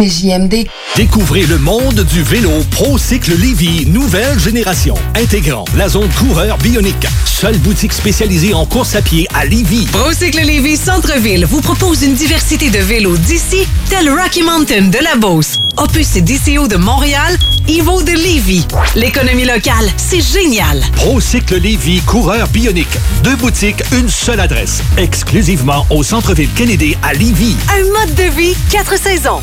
CJMD. Découvrez le monde du vélo ProCycle Lévy, nouvelle génération, intégrant la zone coureur bionique. Seule boutique spécialisée en course à pied à Lévy. Procycle Lévis Centre-Ville vous propose une diversité de vélos d'ici, tel Rocky Mountain de la Beauce, Opus et DCO de Montréal, Evo de Lévis. L'économie locale, c'est génial. ProCycle Lévy, coureur bionique. Deux boutiques, une seule adresse. Exclusivement au centre-ville Kennedy à Lévy. Un mode de vie, quatre saisons.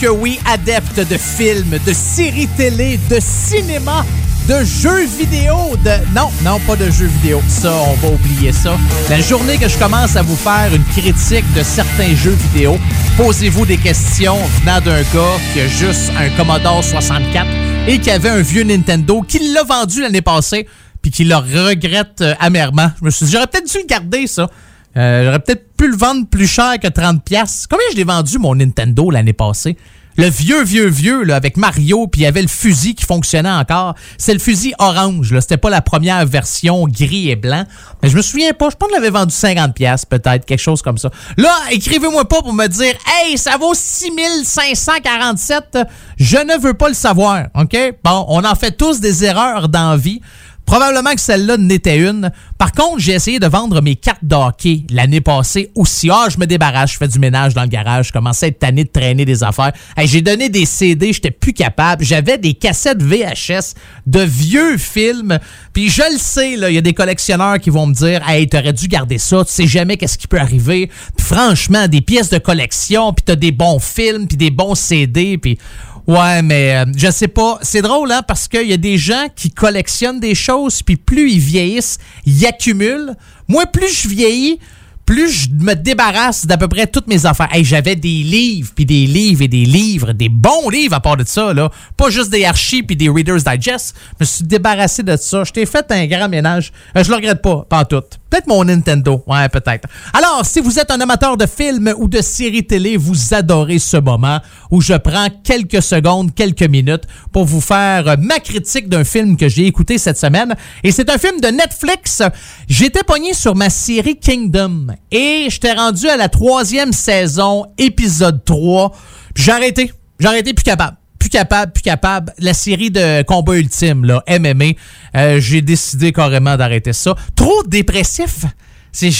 que oui, adepte de films, de séries télé, de cinéma, de jeux vidéo, de... Non, non, pas de jeux vidéo. Ça, on va oublier ça. La journée que je commence à vous faire une critique de certains jeux vidéo, posez-vous des questions venant d'un gars qui a juste un Commodore 64 et qui avait un vieux Nintendo, qui l'a vendu l'année passée, puis qui le regrette euh, amèrement. Je me suis dit, j'aurais peut-être dû le garder, ça. Euh, J'aurais peut-être pu le vendre plus cher que 30$. piastres. Combien je l'ai vendu, mon Nintendo, l'année passée? Le vieux, vieux, vieux, là, avec Mario, puis il y avait le fusil qui fonctionnait encore. C'est le fusil orange, là. C'était pas la première version gris et blanc. Mais je me souviens pas. Je pense que je l'avais vendu 50$, piastres, peut-être, quelque chose comme ça. Là, écrivez-moi pas pour me dire, hey, ça vaut 6547. Je ne veux pas le savoir, OK? Bon, on en fait tous des erreurs dans la vie. Probablement que celle-là n'était une. Par contre, j'ai essayé de vendre mes cartes d'hockey l'année passée aussi. Ah, je me débarrasse, je fais du ménage dans le garage, je commençais à être tanné de traîner des affaires. Hey, j'ai donné des CD, j'étais plus capable. J'avais des cassettes VHS de vieux films. Puis je le sais, il y a des collectionneurs qui vont me dire Hey, t'aurais dû garder ça, tu sais jamais qu'est-ce qui peut arriver. Puis franchement, des pièces de collection, puis t'as des bons films, puis des bons CD, puis Ouais, mais euh, je sais pas. C'est drôle, hein, parce qu'il y a des gens qui collectionnent des choses, puis plus ils vieillissent, ils accumulent. Moi, plus je vieillis, plus je me débarrasse d'à peu près toutes mes affaires. Hey, j'avais des livres, puis des livres et des livres, des bons livres à part de ça, là. Pas juste des archives puis des Reader's Digest. Je me suis débarrassé de ça. Je t'ai fait un grand ménage. Euh, je le regrette pas, pas en tout. Peut-être mon Nintendo. Ouais, peut-être. Alors, si vous êtes un amateur de films ou de séries télé, vous adorez ce moment où je prends quelques secondes, quelques minutes pour vous faire euh, ma critique d'un film que j'ai écouté cette semaine. Et c'est un film de Netflix. J'étais pogné sur ma série Kingdom et j'étais rendu à la troisième saison, épisode 3. Puis J'ai arrêté. J'ai arrêté, plus capable plus capable, plus capable. La série de combat ultime, là, MMA, euh, j'ai décidé carrément d'arrêter ça. Trop dépressif. C'est,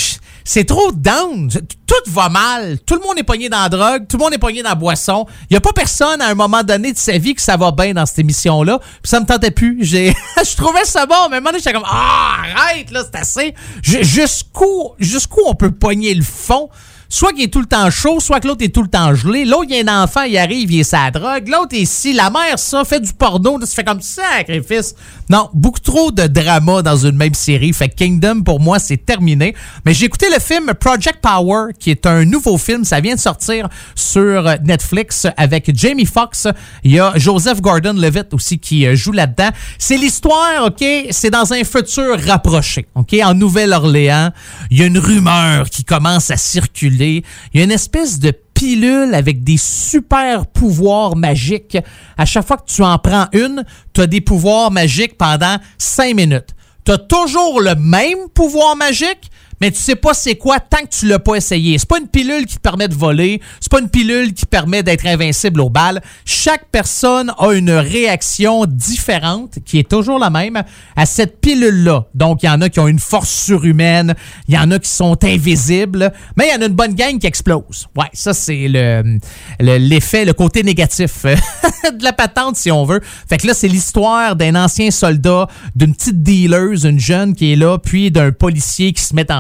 c'est trop down. Tout va mal. Tout le monde est pogné dans la drogue. Tout le monde est pogné dans la boisson. Il n'y a pas personne à un moment donné de sa vie que ça va bien dans cette émission-là. Puis ça me tentait plus. J'ai, je trouvais ça bon, mais à un moment j'étais comme, ah, arrête, là, c'est assez. Ju- Jusqu'où, jusqu'où on peut pogner le fond? Soit qu'il est tout le temps chaud, soit que l'autre est tout le temps gelé. L'autre, il y a un enfant, il arrive, il est sa drogue. L'autre est ici, la mère, ça, fait du porno, ça fait comme sacrifice. Non, beaucoup trop de drama dans une même série. Fait Kingdom, pour moi, c'est terminé. Mais j'ai écouté le film Project Power, qui est un nouveau film. Ça vient de sortir sur Netflix avec Jamie Foxx. Il y a Joseph Gordon-Levitt aussi qui euh, joue là-dedans. C'est l'histoire, OK? C'est dans un futur rapproché, OK? En Nouvelle-Orléans, il y a une rumeur qui commence à circuler. Il y a une espèce de pilule avec des super pouvoirs magiques. À chaque fois que tu en prends une, tu as des pouvoirs magiques pendant cinq minutes. Tu as toujours le même pouvoir magique, mais tu sais pas c'est quoi tant que tu l'as pas essayé. C'est pas une pilule qui te permet de voler, c'est pas une pilule qui permet d'être invincible aux balles. Chaque personne a une réaction différente qui est toujours la même à cette pilule-là. Donc il y en a qui ont une force surhumaine, il y en a qui sont invisibles, mais il y en a une bonne gang qui explose. Ouais, ça c'est le le- l'effet, le, côté négatif de la patente si on veut. Fait que là c'est l'histoire d'un ancien soldat, d'une petite dealer, une jeune qui est là, puis d'un policier qui se met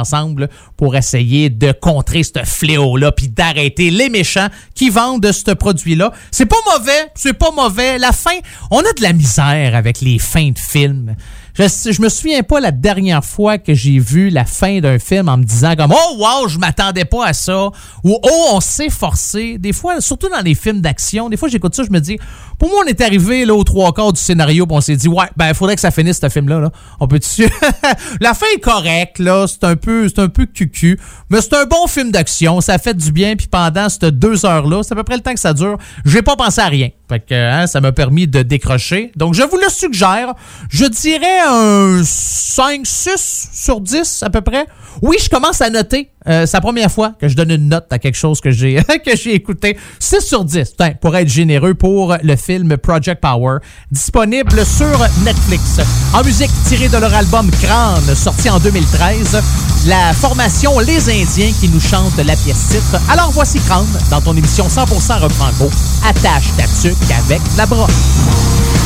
pour essayer de contrer ce fléau-là, puis d'arrêter les méchants qui vendent ce produit-là. C'est pas mauvais, c'est pas mauvais. La fin, on a de la misère avec les fins de films. Je, je me souviens pas la dernière fois que j'ai vu la fin d'un film en me disant comme oh wow je m'attendais pas à ça ou oh on s'est forcé des fois surtout dans les films d'action des fois j'écoute ça je me dis pour moi on est arrivé là aux trois quarts du scénario puis on s'est dit ouais ben faudrait que ça finisse ce film là, on peut dessus la fin est correcte là. C'est un peu c'est un peu cucu. Mais c'est un bon film d'action. Ça fait du bien puis pendant ces deux heures là c'est à peu près le temps que ça dure. J'ai pas pensé à rien. Fait que hein, ça m'a permis de décrocher. Donc je vous le suggère. Je dirais un 5 6 sur 10 à peu près. Oui je commence à noter euh, c'est la première fois que je donne une note à quelque chose que j'ai que j'ai écouté. 6 sur 10 Putain, pour être généreux pour le film Project Power disponible sur Netflix. En musique tirée de leur album Crâne sorti en 2013 la formation Les Indiens qui nous chante la pièce titre. Alors voici Crâne dans ton émission 100% rock franco attache ta tuque avec la broche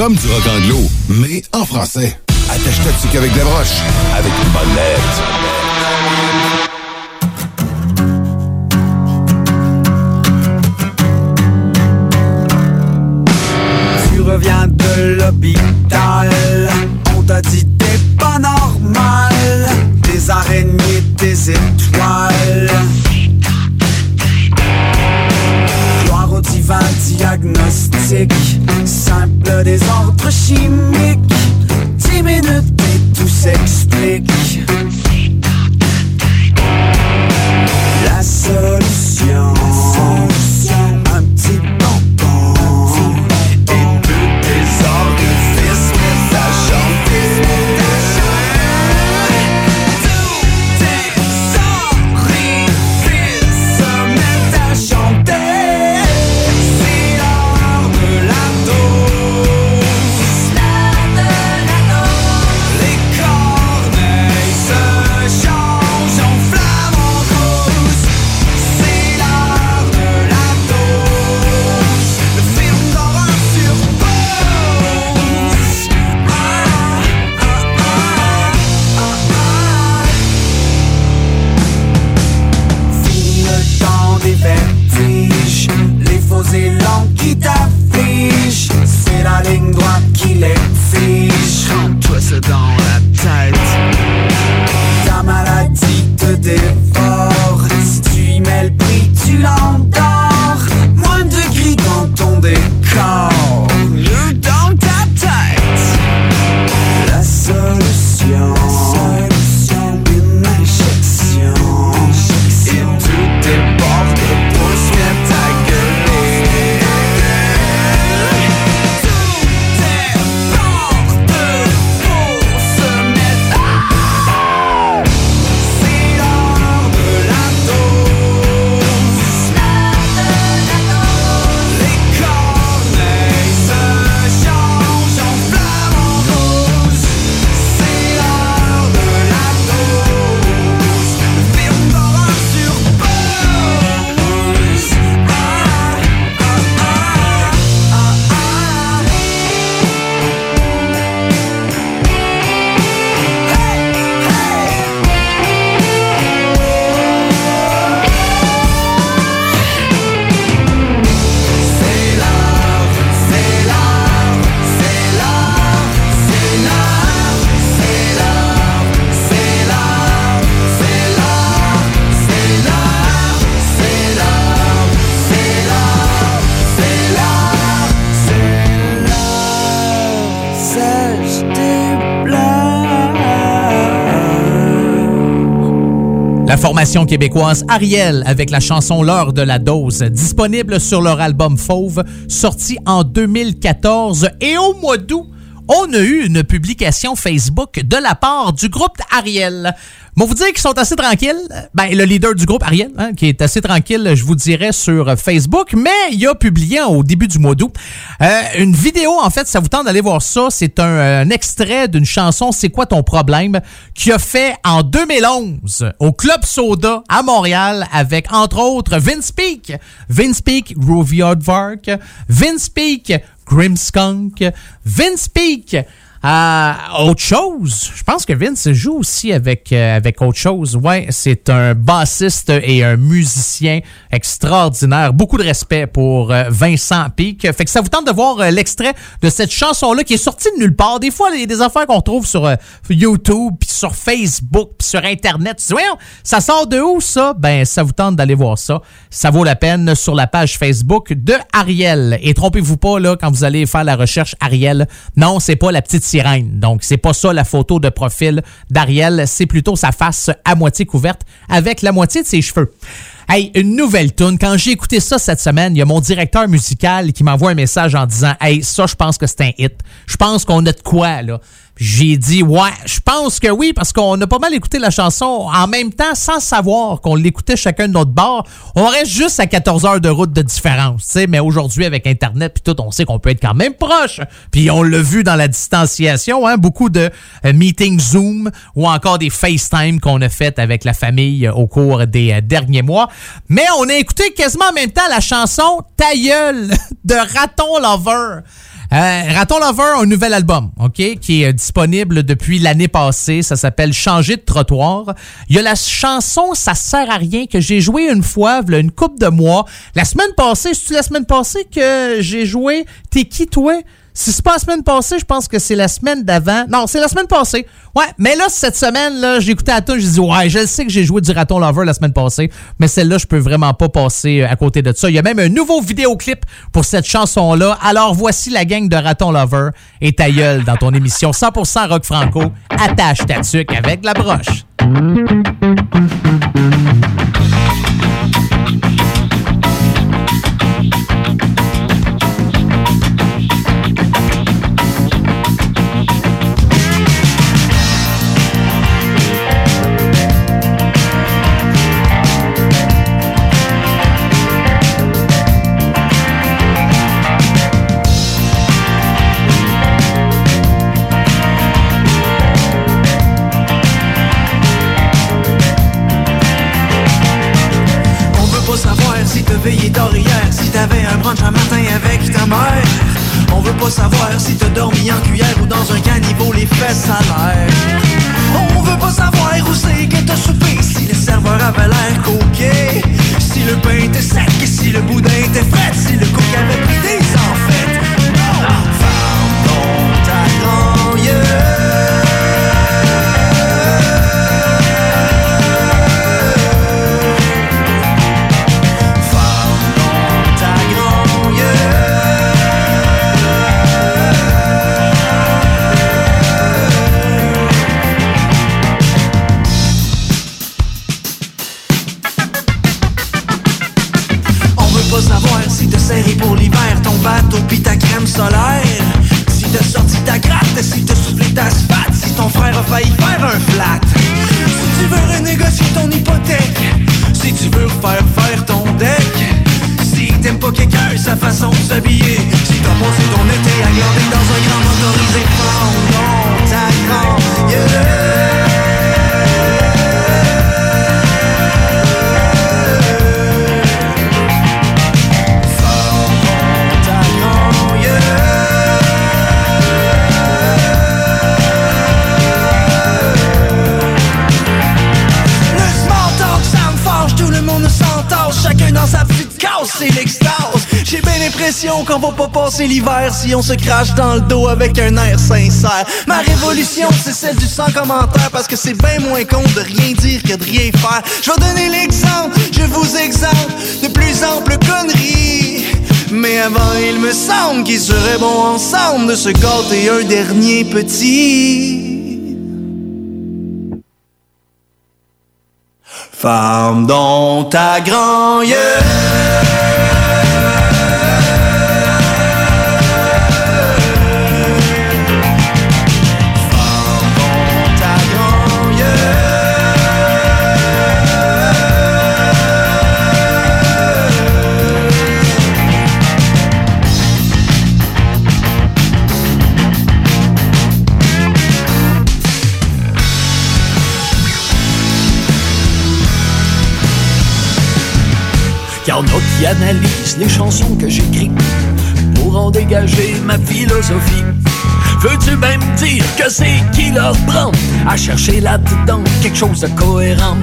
comme du rock anglo, québécoise Ariel avec la chanson L'heure de la dose, disponible sur leur album Fauve, sorti en 2014. Et au mois d'août, on a eu une publication Facebook de la part du groupe Ariel. Bon, vous dire qu'ils sont assez tranquilles. Ben, le leader du groupe, Ariel, hein, qui est assez tranquille, je vous dirais, sur Facebook, mais il a publié au début du mois d'août euh, une vidéo, en fait, ça vous tente d'aller voir ça. C'est un, un extrait d'une chanson C'est quoi ton problème? qui a fait en 2011 au Club Soda à Montréal avec, entre autres, Vince Peak, Vince Peak, Groovy Aardvark, Vince Peak, Grimskunk, Vince Peak, euh, autre chose, je pense que Vince joue aussi avec, euh, avec autre chose. Ouais, c'est un bassiste et un musicien extraordinaire. Beaucoup de respect pour euh, Vincent Pic. Fait que ça vous tente de voir euh, l'extrait de cette chanson-là qui est sortie de nulle part. Des fois, il y a des affaires qu'on trouve sur euh, YouTube, puis sur Facebook, puis sur Internet. Tu dis, ça sort de où ça? Ben, ça vous tente d'aller voir ça. Ça vaut la peine sur la page Facebook de Ariel. Et trompez-vous pas, là, quand vous allez faire la recherche Ariel. Non, c'est pas la petite Donc, c'est pas ça la photo de profil d'Ariel. C'est plutôt sa face à moitié couverte avec la moitié de ses cheveux. Hey, une nouvelle tune. Quand j'ai écouté ça cette semaine, il y a mon directeur musical qui m'envoie un message en disant Hey, ça, je pense que c'est un hit. Je pense qu'on a de quoi, là. J'ai dit ouais, je pense que oui, parce qu'on a pas mal écouté la chanson en même temps sans savoir qu'on l'écoutait chacun de notre bord. On reste juste à 14 heures de route de différence, tu sais, mais aujourd'hui avec Internet puis tout, on sait qu'on peut être quand même proche. Puis on l'a vu dans la distanciation, hein, beaucoup de euh, meetings Zoom ou encore des FaceTime qu'on a fait avec la famille euh, au cours des euh, derniers mois. Mais on a écouté quasiment en même temps la chanson Ta gueule de Raton Lover. Euh, Raton Lover a un nouvel album, OK, qui est disponible depuis l'année passée. Ça s'appelle Changer de trottoir. Il y a la chanson Ça sert à rien que j'ai joué une fois, v'là une coupe de mois. La semaine passée, c'est-tu la semaine passée que j'ai joué? T'es qui, toi? Si c'est pas la semaine passée, je pense que c'est la semaine d'avant. Non, c'est la semaine passée. Ouais, mais là, cette semaine, là, j'ai écouté à tout, j'ai dit, ouais, je sais que j'ai joué du Raton Lover la semaine passée, mais celle-là, je peux vraiment pas passer euh, à côté de ça. Il y a même un nouveau vidéoclip pour cette chanson-là. Alors, voici la gang de Raton Lover et ta gueule dans ton émission 100% rock franco. Attache ta tuque avec la broche. Yes, I like. Passer l'hiver si on se crache dans le dos avec un air sincère. Ma révolution, c'est celle du sans commentaire parce que c'est bien moins con de rien dire que de rien faire. Je vais donner l'exemple, je vous exemple de plus amples conneries. Mais avant, il me semble qu'il serait bon ensemble de se gâter un dernier petit. Femme dans ta grand les chansons que j'écris pour en dégager ma philosophie. Veux-tu même dire que c'est qui leur prend à chercher là-dedans quelque chose de cohérent?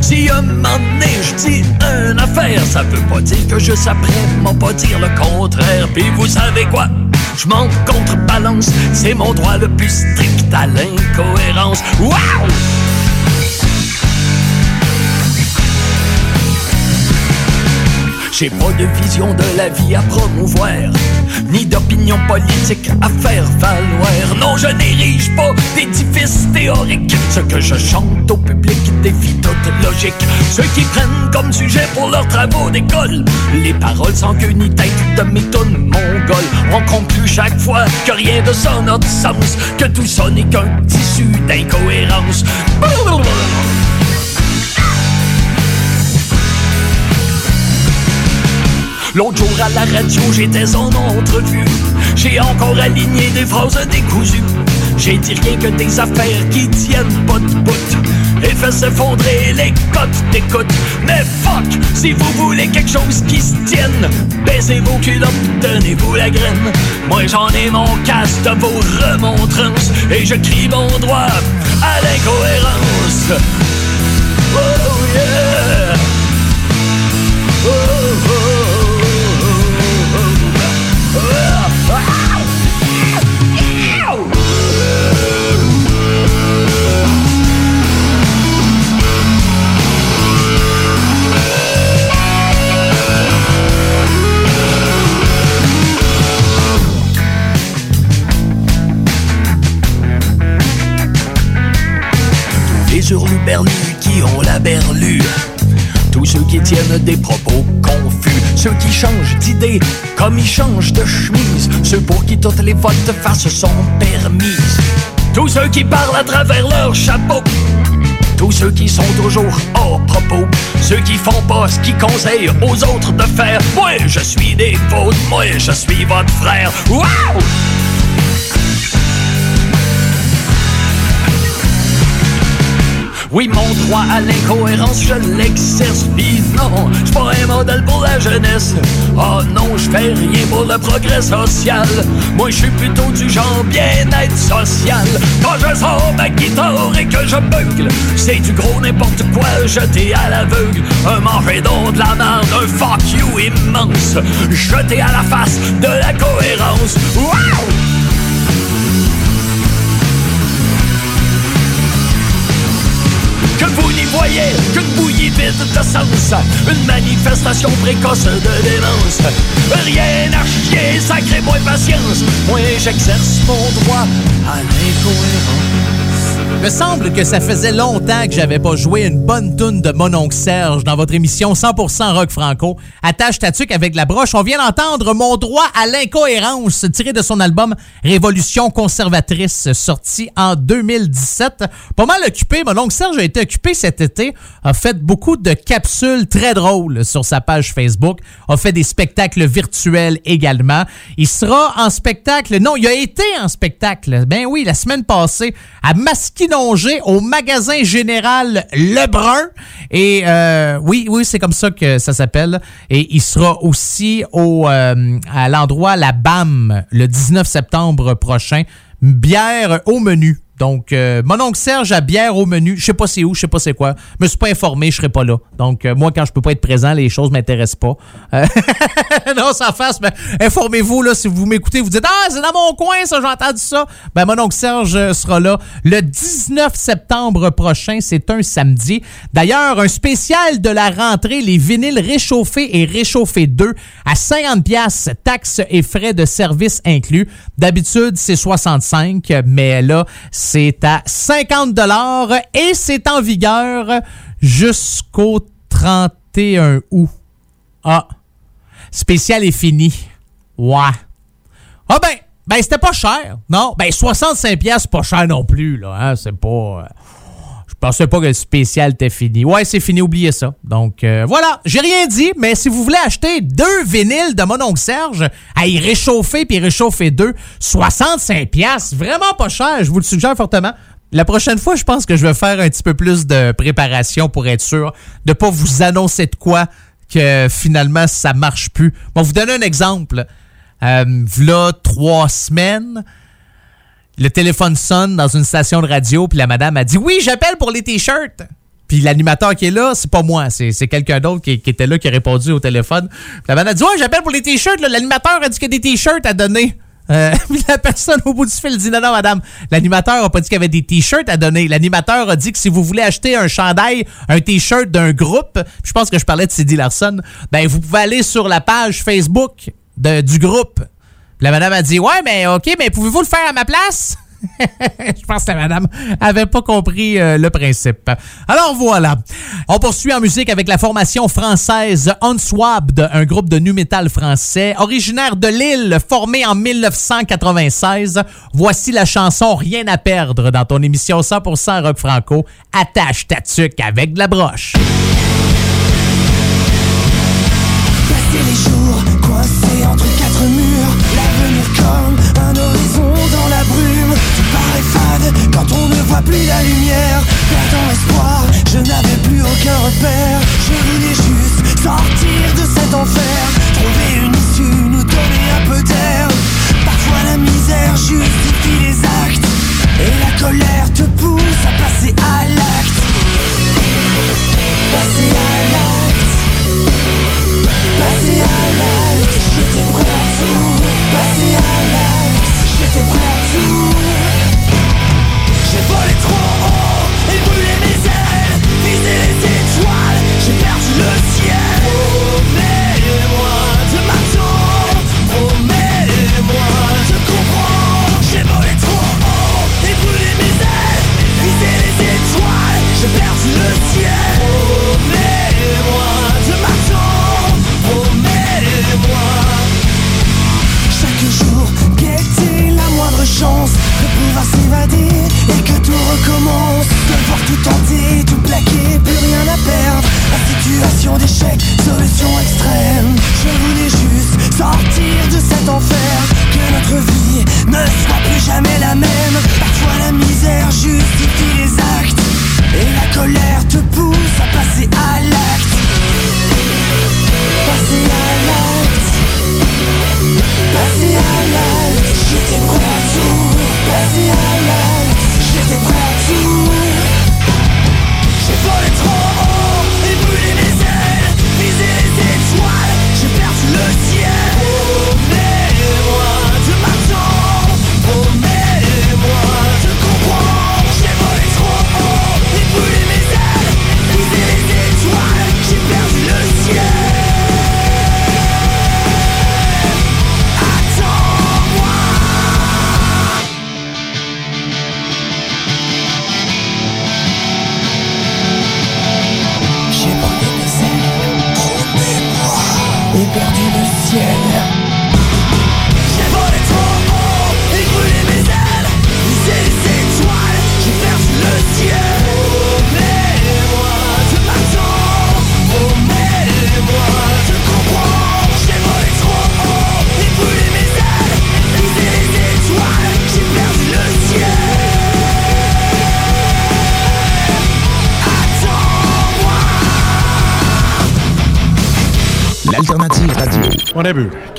Si un moment donné je dis une affaire, ça veut pas dire que je s'apprête pas dire le contraire. Puis vous savez quoi? Je m'en contrebalance, c'est mon droit le plus strict à l'incohérence. Wow! J'ai pas de vision de la vie à promouvoir, ni d'opinion politique à faire valoir. Non, je n'érige pas d'édifice théorique. Ce que je chante au public défie toute logique. Ceux qui prennent comme sujet pour leurs travaux d'école les paroles sans queue ni tête de méthode mongole. On conclut chaque fois que rien de ça n'a de sens, que tout ça n'est qu'un tissu d'incohérence. L'autre jour à la radio, j'étais en entrevue. J'ai encore aligné des phrases décousues. J'ai dit rien que des affaires qui tiennent pas de bout. et fait s'effondrer les cotes d'écoute. Mais fuck, si vous voulez quelque chose qui se tienne, baissez vos culottes, tenez-vous la graine. Moi j'en ai mon casse de vos remontrances et je crie mon droit à l'incohérence. Oh yeah! Oh, hurluberlus qui ont la berlue. Tous ceux qui tiennent des propos confus, ceux qui changent d'idée comme ils changent de chemise, ceux pour qui toutes les volte-face sont permises. Tous ceux qui parlent à travers leur chapeau, tous ceux qui sont toujours hors propos, ceux qui font pas ce qu'ils conseillent aux autres de faire. Moi, je suis des vôtres, moi, je suis votre frère. Wow! Oui, mon droit à l'incohérence, je l'exerce. Pis non, je pas un modèle pour la jeunesse. Oh non, je fais rien pour le progrès social. Moi, je suis plutôt du genre bien-être social. Quand je sors ma guitare et que je bugle, c'est du gros n'importe quoi jeté à l'aveugle. Un manger d'eau de la merde, un fuck you immense, jeté à la face de la cohérence. Wow! Que vous n'y voyez qu'une bouillie vide de sens, une manifestation précoce de démence. Rien à chier, sacrez-moi patience, moi j'exerce mon droit à l'incohérence. Me semble que ça faisait longtemps que j'avais pas joué une bonne tune de mon oncle Serge dans votre émission 100% rock franco. Attache ta avec la broche. On vient d'entendre Mon droit à l'incohérence tiré de son album Révolution conservatrice sorti en 2017. Pas mal occupé. Mon oncle Serge a été occupé cet été. A fait beaucoup de capsules très drôles sur sa page Facebook. A fait des spectacles virtuels également. Il sera en spectacle. Non, il a été en spectacle. Ben oui, la semaine passée à Au magasin général Lebrun. Et euh, oui, oui, c'est comme ça que ça s'appelle. Et il sera aussi au, euh, à l'endroit La BAM le 19 septembre prochain. Bière au menu. Donc, euh, mon oncle Serge a bière au menu. Je sais pas c'est où, je sais pas c'est quoi. Je me suis pas informé, je serai pas là. Donc, euh, moi, quand je peux pas être présent, les choses m'intéressent pas. Euh, non, ça fasse, mais informez-vous, là, si vous m'écoutez, vous dites, ah, c'est dans mon coin, ça, j'ai entendu ça. Ben, mon oncle Serge euh, sera là le 19 septembre prochain. C'est un samedi. D'ailleurs, un spécial de la rentrée, les vinyles réchauffés et réchauffés 2 à 50 pièces taxes et frais de service inclus. D'habitude, c'est 65, mais là, à 50 dollars et c'est en vigueur jusqu'au 31 août. Ah, spécial est fini. Ouais. Ah ben, ben c'était pas cher. Non, ben 65 pièces pas cher non plus là, hein, c'est pas euh, pensais pas que le spécial était fini. Ouais, c'est fini, oubliez ça. Donc euh, voilà, j'ai rien dit, mais si vous voulez acheter deux vinyles de mon oncle Serge, à y réchauffer puis réchauffer deux, 65 pièces, vraiment pas cher, je vous le suggère fortement. La prochaine fois, je pense que je vais faire un petit peu plus de préparation pour être sûr de pas vous annoncer de quoi que finalement ça marche plus. Bon, vous donner un exemple. Euh, trois semaines, le téléphone sonne dans une station de radio, puis la madame a dit Oui, j'appelle pour les t-shirts. Puis l'animateur qui est là, c'est pas moi, c'est quelqu'un d'autre qui, était là qui a répondu au téléphone. La madame a dit Ouais, j'appelle pour les t-shirts. L'animateur a dit qu'il y a des t-shirts à donner. Euh, puis la personne au bout du fil dit non, non, madame. L'animateur a pas dit qu'il y avait des t-shirts à donner. L'animateur a dit que si vous voulez acheter un chandail, un t-shirt d'un groupe, je pense que je parlais de Cindy Larson, ben vous pouvez aller sur la page Facebook du groupe. La madame a dit ouais, mais ok, mais pouvez-vous le faire à ma place? Je pense que la madame avait pas compris euh, le principe. Alors voilà. On poursuit en musique avec la formation française Unswabbed, un groupe de nu metal français, originaire de Lille, formé en 1996. Voici la chanson Rien à perdre dans ton émission 100% rock franco. Attache ta tuque avec de la broche. Les jours entre plus la lumière, perdant espoir, je n'avais plus aucun repère. Je voulais juste sortir de cet enfer, trouver une issue, nous donner un peu d'air.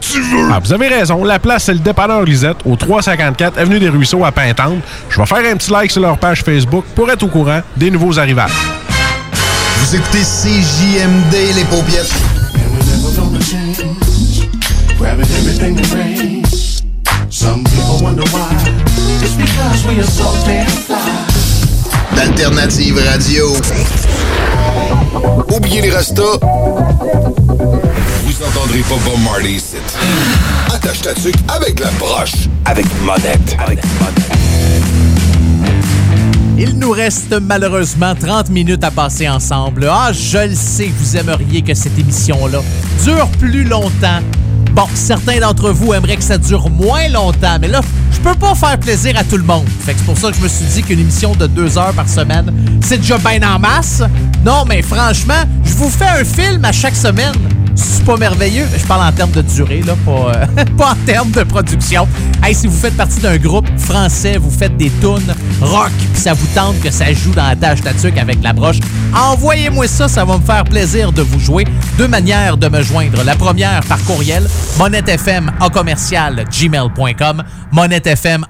Tu veux! Ah, vous avez raison. La place, c'est le dépanneur Lisette, au 354 Avenue des Ruisseaux à Pintante. Je vais faire un petit like sur leur page Facebook pour être au courant des nouveaux arrivages. Vous écoutez CJMD, les paupiètes. Grabbing everything that rains. Some people wonder why. It's because we are so damn fly. D'alternative radio. Oubliez les restos. Vous entendrez pas Bob Marley ici. Attache ta tuque avec la broche. Avec monette. Avec Il nous reste malheureusement 30 minutes à passer ensemble. Ah, je le sais que vous aimeriez que cette émission-là dure plus longtemps. Bon, certains d'entre vous aimeraient que ça dure moins longtemps, mais là, je peux pas faire plaisir à tout le monde. Fait que c'est pour ça que je me suis dit qu'une émission de deux heures par semaine, c'est déjà bien en masse. Non, mais franchement, je vous fais un film à chaque semaine. C'est pas merveilleux. Je parle en termes de durée, là, pas, euh, pas en termes de production. Hey, si vous faites partie d'un groupe français, vous faites des tunes rock, puis ça vous tente que ça joue dans la tâche tatuc avec la broche, envoyez-moi ça, ça va me faire plaisir de vous jouer. Deux manières de me joindre. La première, par courriel, monettefm à monettefm.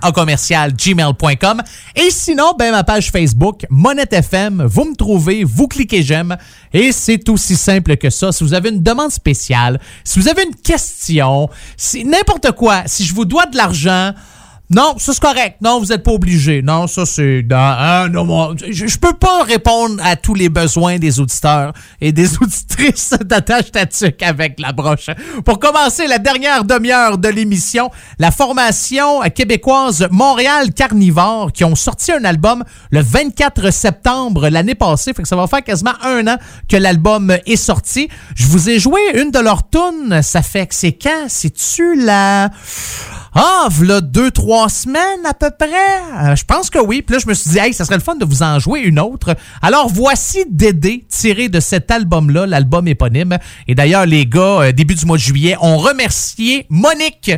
Et sinon, ben, ma page Facebook, Monette FM, vous me trouvez, vous cliquez j'aime, et c'est aussi simple que ça. Si vous avez une demande spéciale, si vous avez une question, si n'importe quoi, si je vous dois de l'argent, non, ça c'est correct. Non, vous n'êtes pas obligé. Non, ça c'est. non, hein, non, moi, je, peux pas répondre à tous les besoins des auditeurs et des auditrices d'attache tatuc avec la broche. Pour commencer la dernière demi-heure de l'émission, la formation québécoise Montréal Carnivore qui ont sorti un album le 24 septembre l'année passée. Fait que ça va faire quasiment un an que l'album est sorti. Je vous ai joué une de leurs tunes. Ça fait que c'est quand? C'est-tu la. Ah, v'là deux, trois semaines à peu près. Euh, je pense que oui. Puis là, je me suis dit, hey, ça serait le fun de vous en jouer une autre. Alors, voici Dédé, tiré de cet album-là, l'album éponyme. Et d'ailleurs, les gars, euh, début du mois de juillet, ont remercié Monique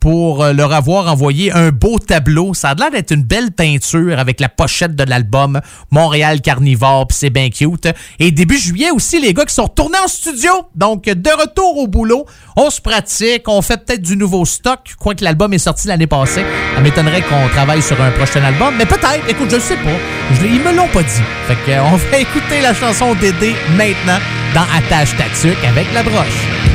pour euh, leur avoir envoyé un beau tableau. Ça a l'air d'être une belle peinture avec la pochette de l'album Montréal Carnivore, c'est bien cute. Et début juillet aussi, les gars qui sont retournés en studio. Donc, de retour au boulot, on se pratique, on fait peut-être du nouveau stock, quoique l'album est sorti l'année passée. Ça m'étonnerait qu'on travaille sur un prochain album, mais peut-être, écoute, je le sais pas. Je, ils me l'ont pas dit. Fait que, euh, on va écouter la chanson Dédé maintenant dans Attache Tatuc avec la broche.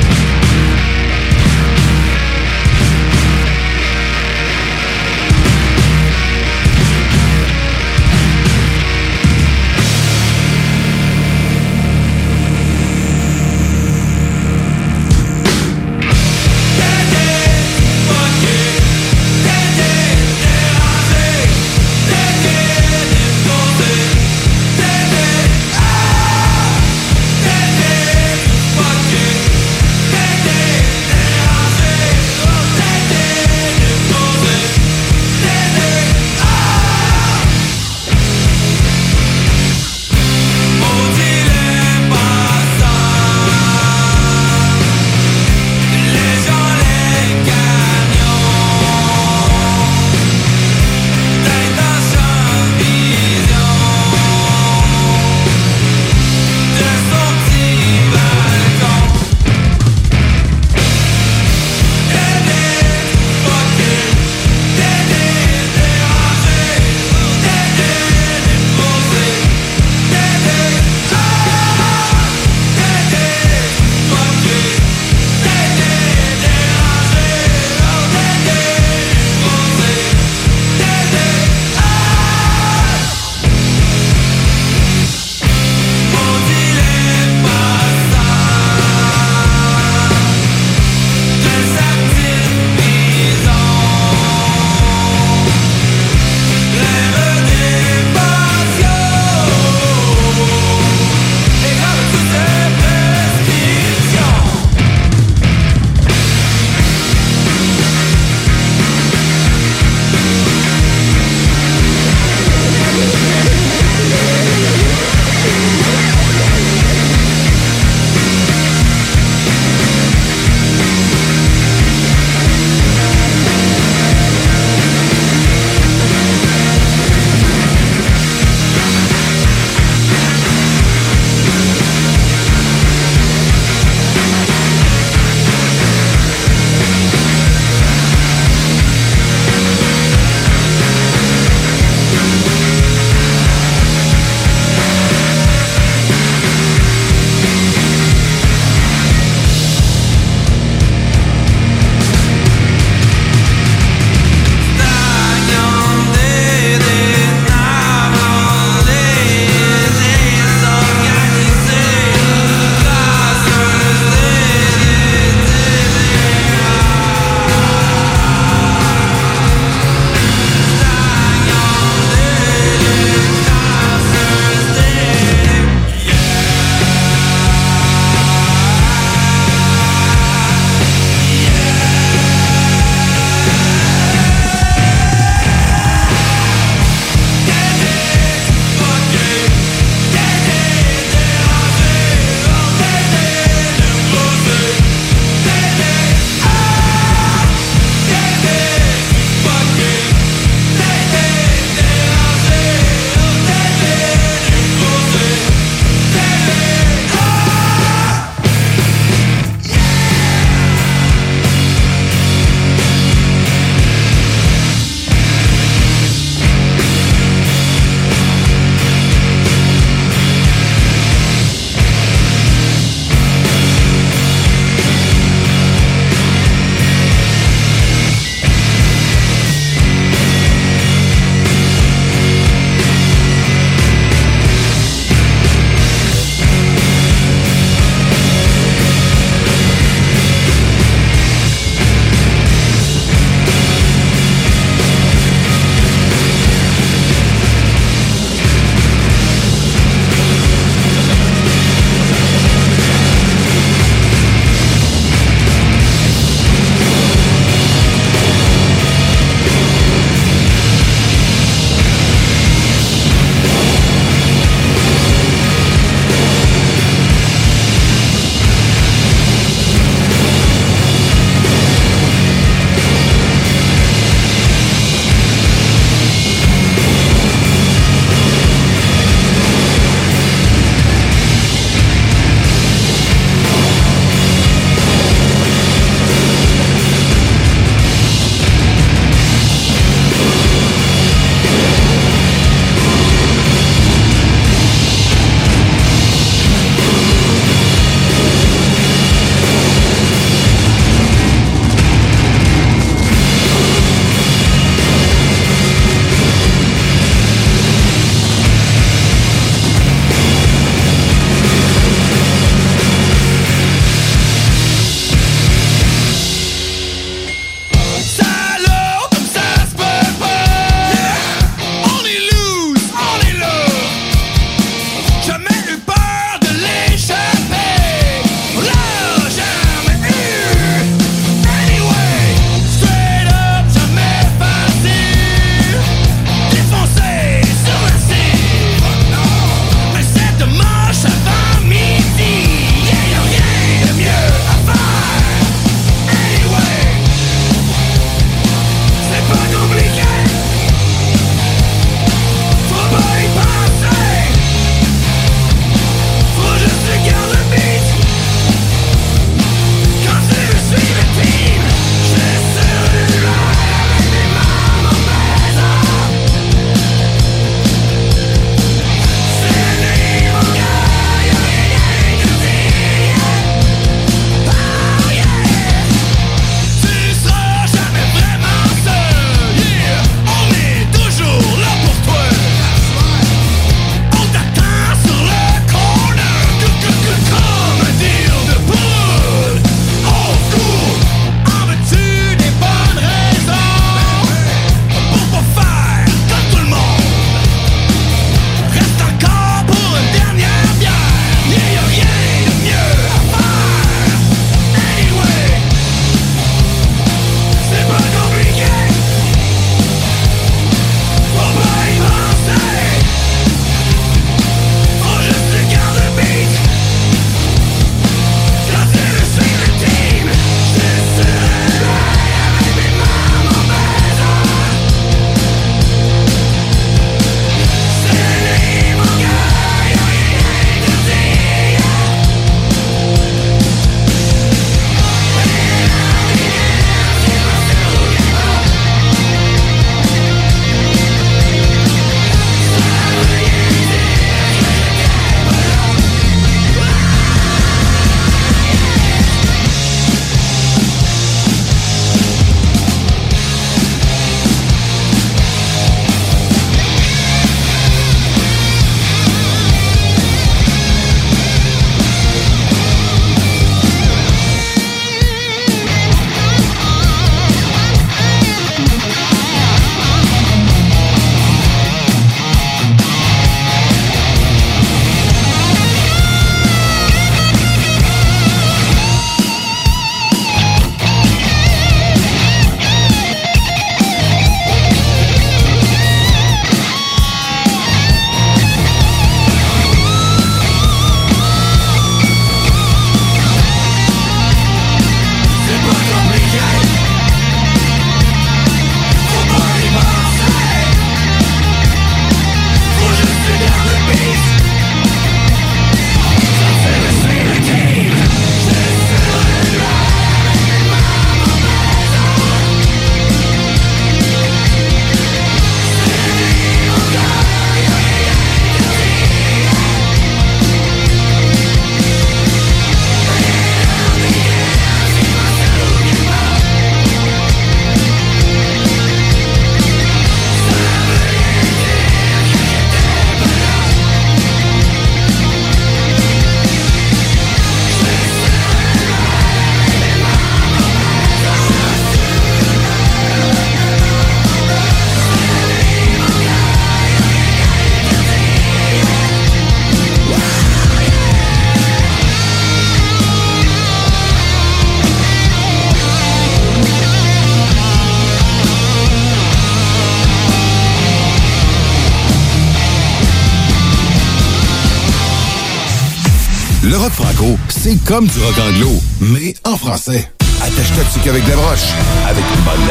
C'est comme du rock anglo, mais en français. Attache-toi qu'avec des broches, avec une bonne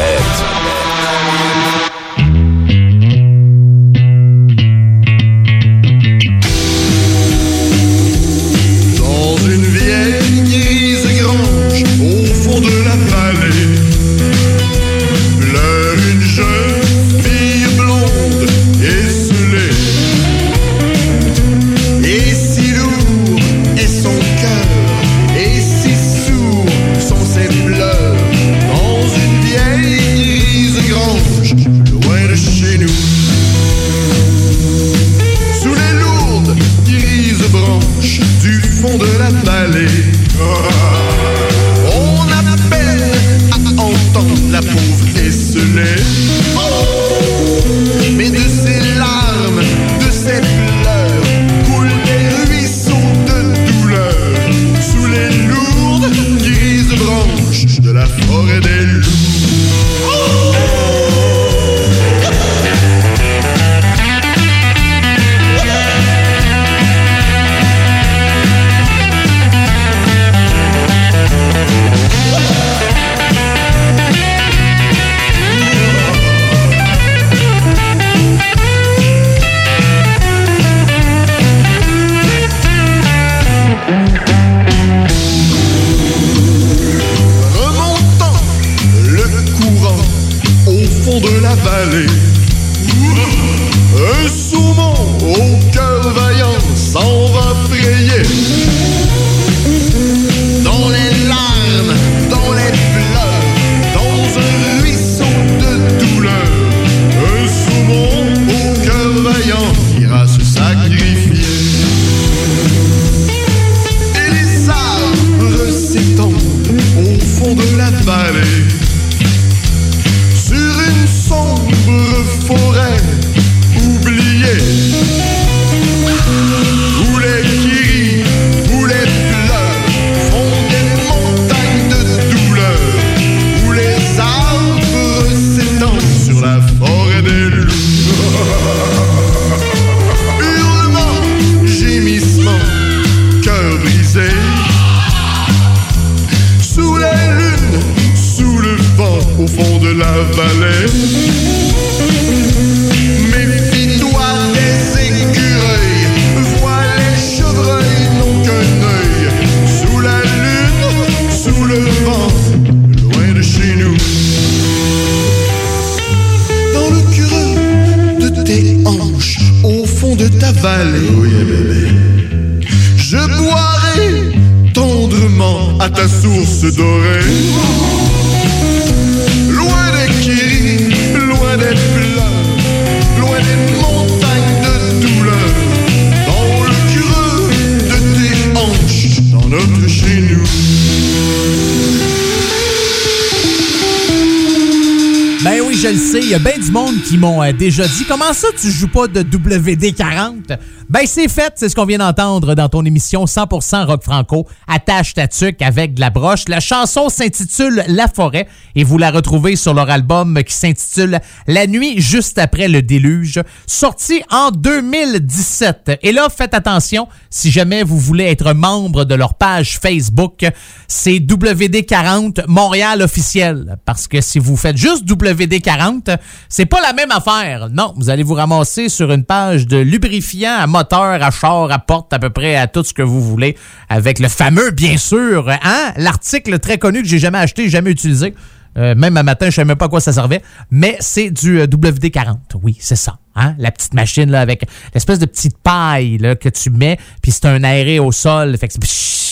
déjà dit Comment ça, tu joues pas de WD-40 Ben c'est fait, c'est ce qu'on vient d'entendre dans ton émission 100% rock franco. Attache ta tuque avec de la broche. La chanson s'intitule La forêt et vous la retrouvez sur leur album qui s'intitule La nuit juste après le déluge, sorti en 2017. Et là, faites attention, si jamais vous voulez être membre de leur page Facebook, c'est WD40 Montréal officiel. Parce que si vous faites juste WD40, c'est pas la même affaire. Non, vous allez vous ramasser sur une page de lubrifiant à moteur, à char, à porte, à peu près à tout ce que vous voulez, avec le fameux, bien sûr, hein, l'article très connu que j'ai jamais acheté, jamais utilisé. Euh, même un matin, je savais même pas à quoi ça servait. Mais c'est du euh, WD-40. Oui, c'est ça. Hein? La petite machine là, avec l'espèce de petite paille là, que tu mets, puis c'est un aéré au sol. Fait que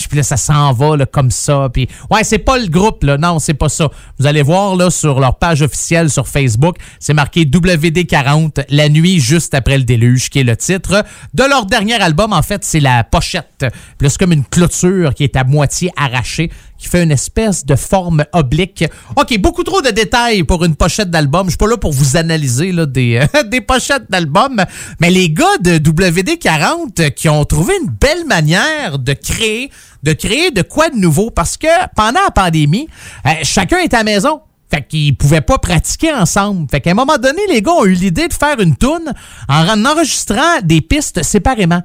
puis là, ça s'en va là, comme ça. Puis ouais, c'est pas le groupe, là. Non, c'est pas ça. Vous allez voir là sur leur page officielle sur Facebook, c'est marqué WD-40, la nuit juste après le déluge, qui est le titre de leur dernier album. En fait, c'est la pochette. Puis c'est comme une clôture qui est à moitié arrachée qui fait une espèce de forme oblique. OK, beaucoup trop de détails pour une pochette d'album. Je suis pas là pour vous analyser là, des, des pochettes d'album, mais les gars de WD40 qui ont trouvé une belle manière de créer, de créer de quoi de nouveau parce que pendant la pandémie, euh, chacun est à la maison. Fait qu'ils pouvaient pas pratiquer ensemble. Fait qu'à un moment donné, les gars ont eu l'idée de faire une toune en en enregistrant des pistes séparément.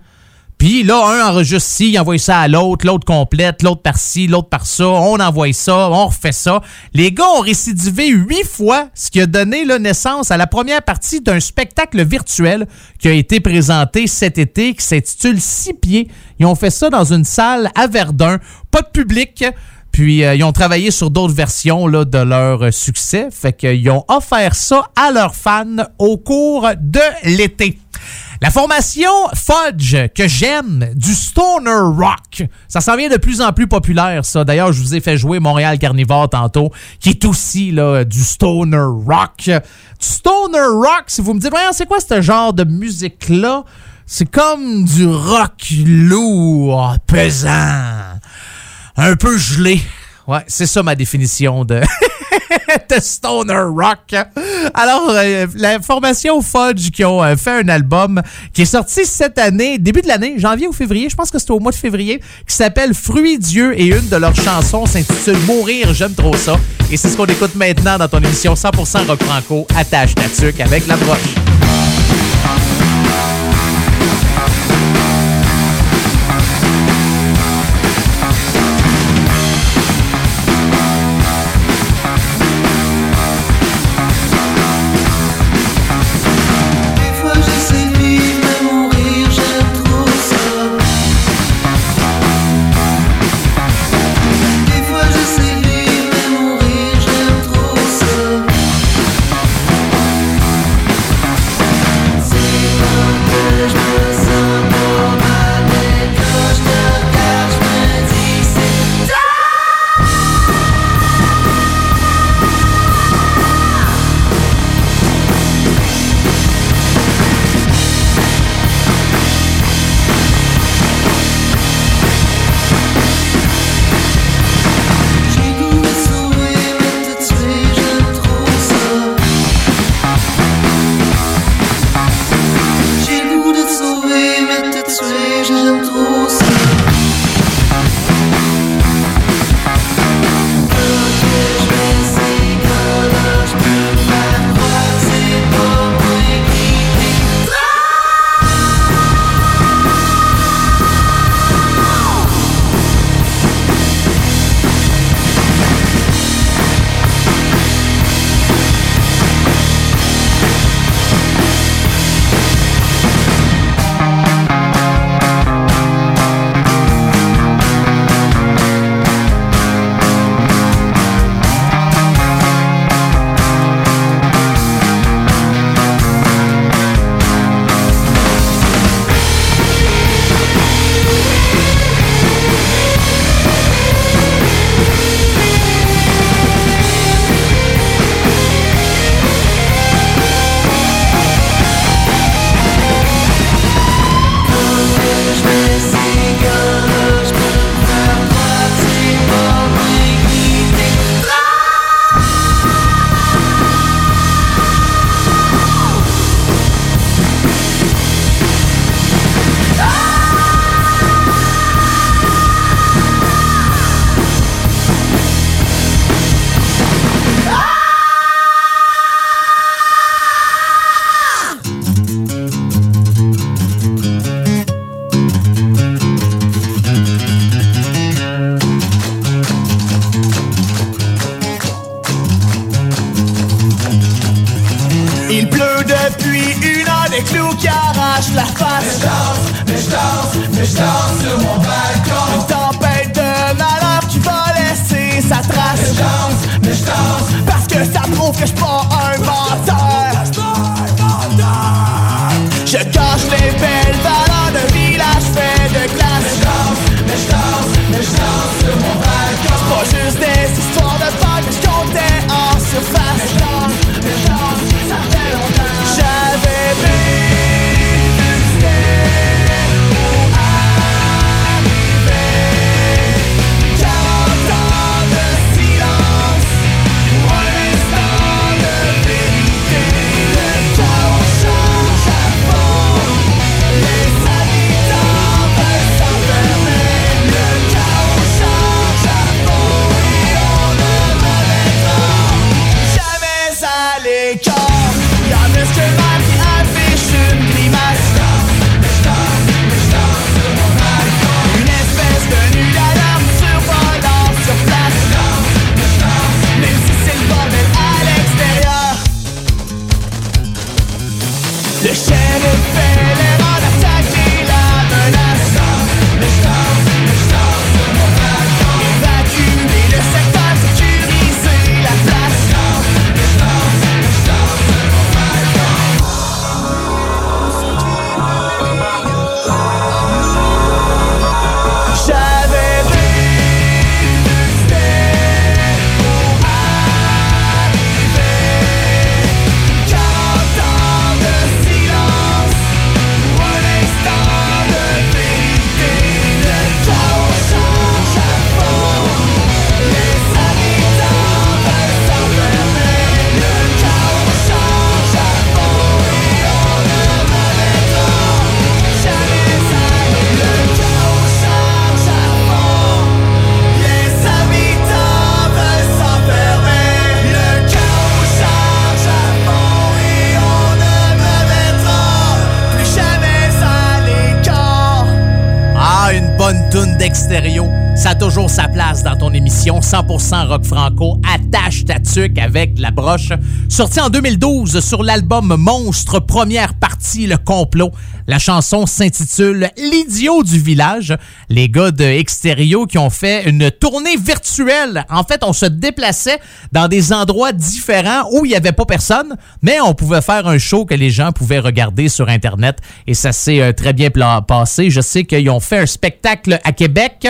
Puis là, un enregistre ci, il envoie ça à l'autre, l'autre complète, l'autre par ci, l'autre par ça. On envoie ça, on refait ça. Les gars ont récidivé huit fois, ce qui a donné là, naissance à la première partie d'un spectacle virtuel qui a été présenté cet été, qui s'intitule Six pieds. Ils ont fait ça dans une salle à Verdun, pas de public. Puis euh, ils ont travaillé sur d'autres versions de leur euh, succès. Fait qu'ils ont offert ça à leurs fans au cours de l'été. La formation Fudge que j'aime, du stoner rock, ça s'en vient de plus en plus populaire, ça. D'ailleurs, je vous ai fait jouer Montréal Carnivore tantôt, qui est aussi du stoner rock. Du stoner rock, si vous me dites, c'est quoi ce genre de musique-là? C'est comme du rock lourd, pesant, un peu gelé. Ouais, c'est ça ma définition de, de stoner rock. Alors, euh, la formation Fudge qui ont euh, fait un album qui est sorti cette année, début de l'année, janvier ou février, je pense que c'était au mois de février, qui s'appelle Fruits Dieu et une de leurs chansons s'intitule Mourir, j'aime trop ça. Et c'est ce qu'on écoute maintenant dans ton émission 100% rock franco, attache ta avec la broche. Émission 100% rock franco. Attache ta tuque avec la broche. Sorti en 2012 sur l'album Monstre, première partie, Le Complot. La chanson s'intitule L'idiot du village. Les gars de Extérieur qui ont fait une tournée virtuelle. En fait, on se déplaçait dans des endroits différents où il n'y avait pas personne, mais on pouvait faire un show que les gens pouvaient regarder sur Internet et ça s'est euh, très bien passé. Je sais qu'ils ont fait un spectacle à Québec,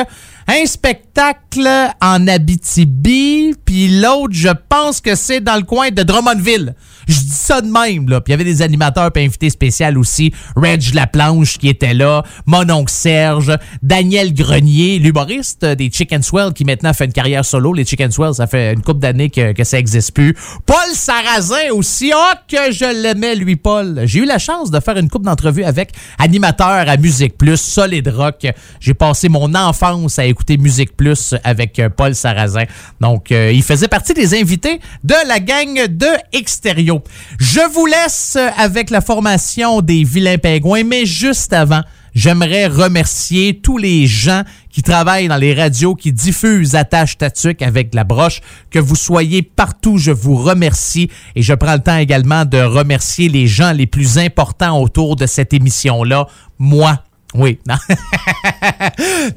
un spectacle en Abitibi, puis l'autre, je pense que c'est dans le coin de Drummondville. Je dis ça de même, là. Puis il y avait des animateurs puis invités spéciaux aussi. Reg Laplanche qui était là, mon oncle Serge, Daniel Grenier, l'humoriste des Chicken Swell qui maintenant fait une carrière solo. Les Chicken Swell, ça fait une couple d'années que, ça existe plus. Paul Sarrazin aussi. Oh, que je l'aimais, lui, Paul. J'ai eu la chance de faire une couple d'entrevues avec animateur à Musique Plus, Solid Rock. J'ai passé mon enfance à écouter Musique Plus avec euh, Paul Sarrazin. Donc, euh, il faisait partie des invités de la gang de Extérieur. Je vous laisse avec la formation des Vilains Pingouins, mais juste avant, J'aimerais remercier tous les gens qui travaillent dans les radios, qui diffusent Attache Tatuc avec la broche. Que vous soyez partout, je vous remercie. Et je prends le temps également de remercier les gens les plus importants autour de cette émission-là. Moi, oui. Non.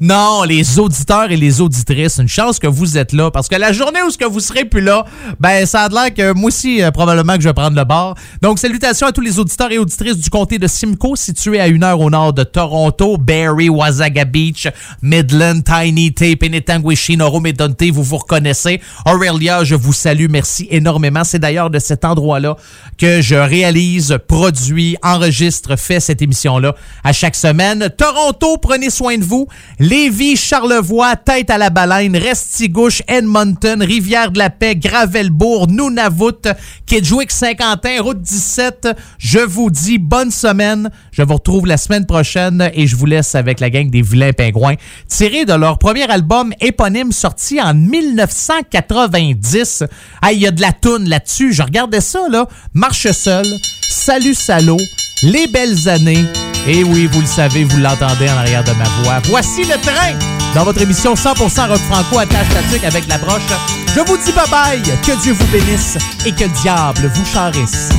non, les auditeurs et les auditrices, une chance que vous êtes là parce que la journée où ce que vous serez plus là, ben ça a l'air que moi aussi euh, probablement que je vais prendre le bar. Donc salutations à tous les auditeurs et auditrices du comté de Simcoe situé à une heure au nord de Toronto, Barrie, Wasaga Beach, Midland, Tiny, Tape, Penetanguishene, Medonte, vous vous reconnaissez. Aurelia, je vous salue, merci énormément. C'est d'ailleurs de cet endroit-là que je réalise, produis, enregistre, fais cette émission-là à chaque semaine. Toronto, prenez soin de vous. Lévis, Charlevoix, Tête à la Baleine, Restigouche, Edmonton, Rivière-de-la-Paix, Gravelbourg, Nunavut, Kedgewick, Saint-Quentin, Route 17. Je vous dis bonne semaine. Je vous retrouve la semaine prochaine et je vous laisse avec la gang des Vilains Pingouins, tiré de leur premier album éponyme sorti en 1990. Ah, il y a de la toune là-dessus. Je regardais ça, là. Marche seul, Salut Salaud, Les belles années. Et oui, vous le savez, vous l'entendez en arrière de ma voix. Voici le train dans votre émission 100% rock franco attache statique avec la broche. Je vous dis bye bye, que Dieu vous bénisse et que le diable vous charisse.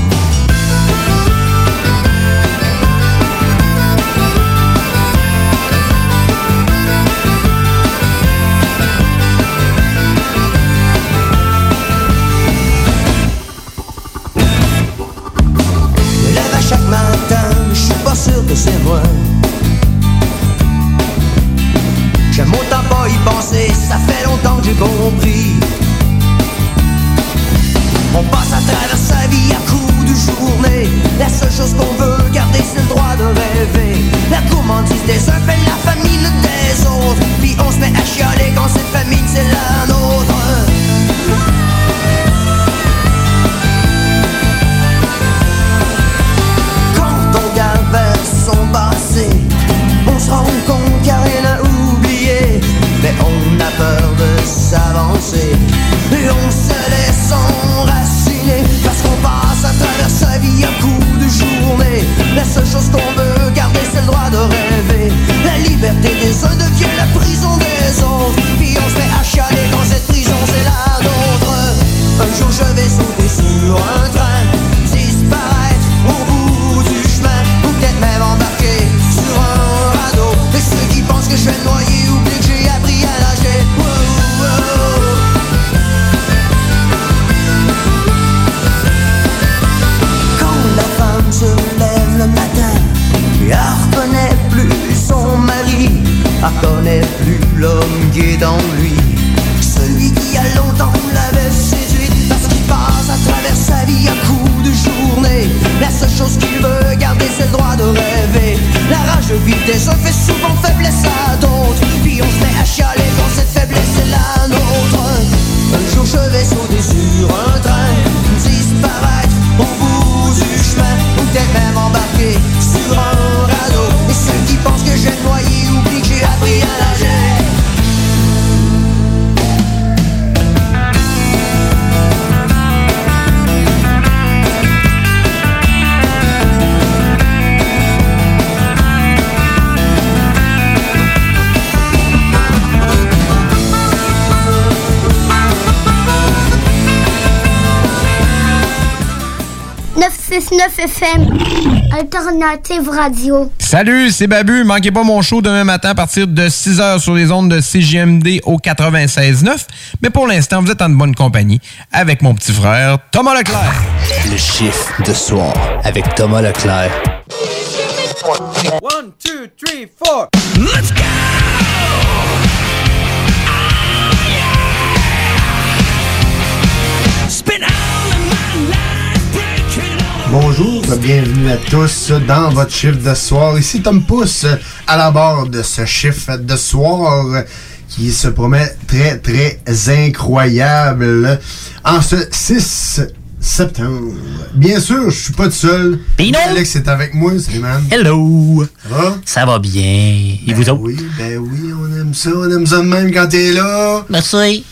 Alternative Radio. Salut, c'est Babu. Manquez pas mon show demain matin à partir de 6h sur les ondes de CGMD au 96.9. Mais pour l'instant, vous êtes en bonne compagnie avec mon petit frère Thomas Leclerc. Le chiffre de soir avec Thomas Leclerc. One, two, three, four. Let's go! Bonjour, bienvenue à tous dans votre chiffre de soir. Ici Tom Pousse à la barre de ce chiffre de soir qui se promet très très incroyable en ce 6 septembre. Bien sûr, je suis pas tout seul. Pino! Alex est avec moi, c'est man. Hello! Ça va? Ça va bien. Et vous autres? Oui, ben oui, on aime ça, on aime ça de même quand t'es là. Merci.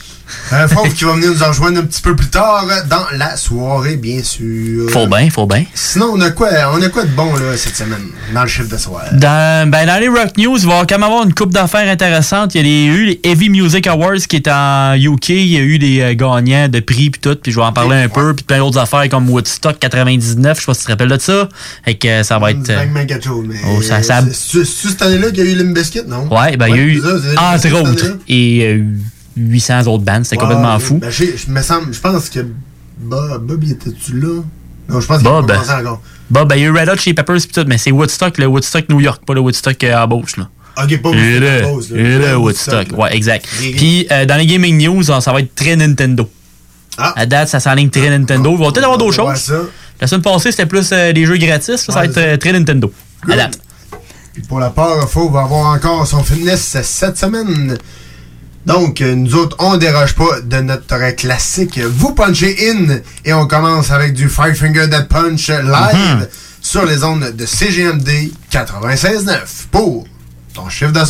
Un Fauve qui va venir nous en rejoindre un petit peu plus tard dans la soirée, bien sûr. Faut bien, faut bien. Sinon, on a quoi, on a quoi de bon là cette semaine dans le chiffre de soir? Dans, ben, dans les Rock News, il va quand même avoir une coupe d'affaires intéressantes. Il y a les- eu les Heavy Music Awards qui est en UK. Il y a eu des euh, gagnants de prix puis tout. Puis je vais en parler un peu. Puis plein d'autres affaires comme Woodstock 99. Je sais pas si tu te rappelles de ça. Et que ça va être. euh, mais. Oh, ça- ça- C'est cette année-là qu'il y a eu Limp Bizkit, non? Ouais, ben il y a eu ça, c'est entre autres et euh, 800 autres bands. C'était complètement fou. Ben, je me semble, je pense que Bob, Bob, était-tu là? Non, je pense qu'il Bob. encore. Bob, ben il y a eu Red Hot Chili Peppers pis tout, mais c'est Woodstock, le Woodstock New York, pas le Woodstock euh, à Beauce, là. Ok, pas Woodstock le, à Beauce, là. et le Woodstock. Là. Ouais, exact. Puis euh, dans les gaming news, ça va être très Nintendo. Ah. À date, ça s'enligne très Nintendo. Il va peut-être avoir d'autres choses. ça. La semaine passée, c'était plus euh, des jeux gratis. là, ça va être euh, très Nintendo. À date. Puis pour la part, Faux va avoir encore son fitness cette semaine. Donc, euh, nous autres, on déroge pas de notre classique. Vous punchez in et on commence avec du Five Finger Dead Punch live Mhm. sur les ondes de CGMD 96.9 pour ton chiffre de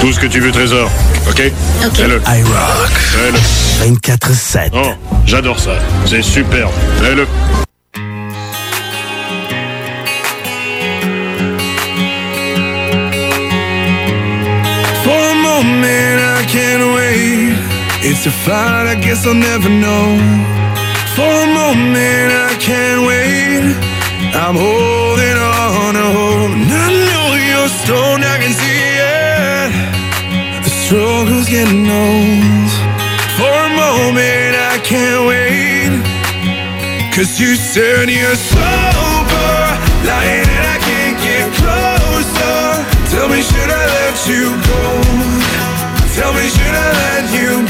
Tout ce que tu veux, Trésor. OK? OK. Fais-le. iRock. Fais-le. 24-7. Oh, j'adore ça. C'est superbe. Fais-le. For a moment, I can't wait. It's a fight, I guess I'll never know. For a moment, I can't wait. I'm holding on to hope. And I know you're stoned, I can see struggle's getting old. For a moment, I can't wait. Cause you said you're sober, lying and I can't get closer. Tell me, should I let you go? Tell me, should I let you go?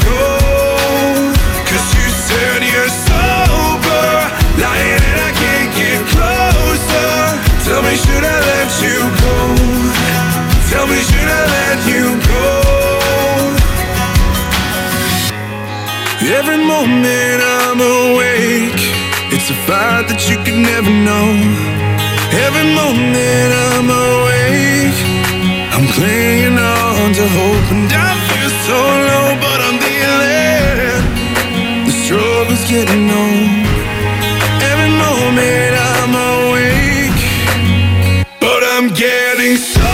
Fight that you could never know. Every moment I'm awake, I'm clinging on to hope, and I feel so low, but I'm dealing. The struggle's getting old. Every moment I'm awake, but I'm getting sober.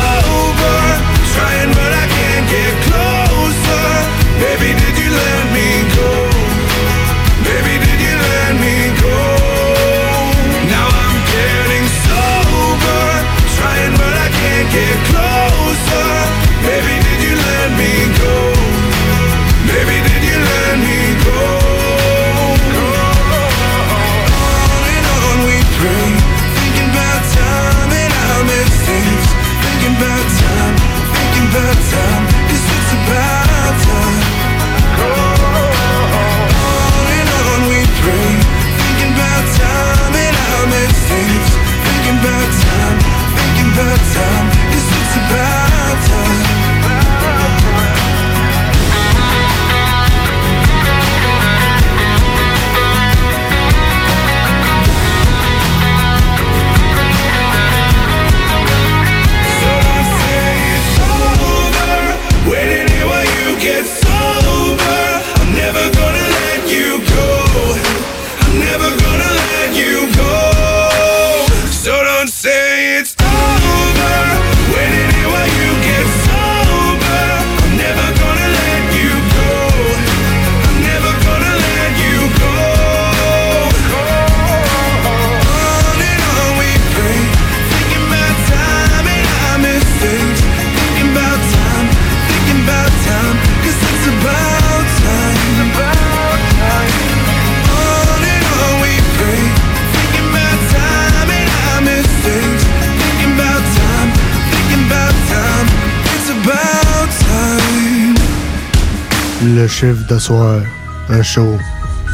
Le chiffre de soir, un show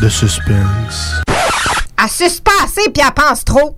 de suspense. Pas assez puis elle pense trop.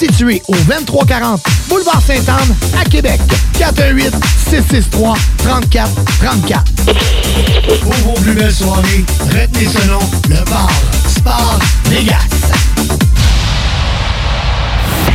situé au 2340 Boulevard Sainte-Anne à Québec. 418 663 34 34. Pour vos plus belles soirées, retenez ce nom, le bar Sport Vegas.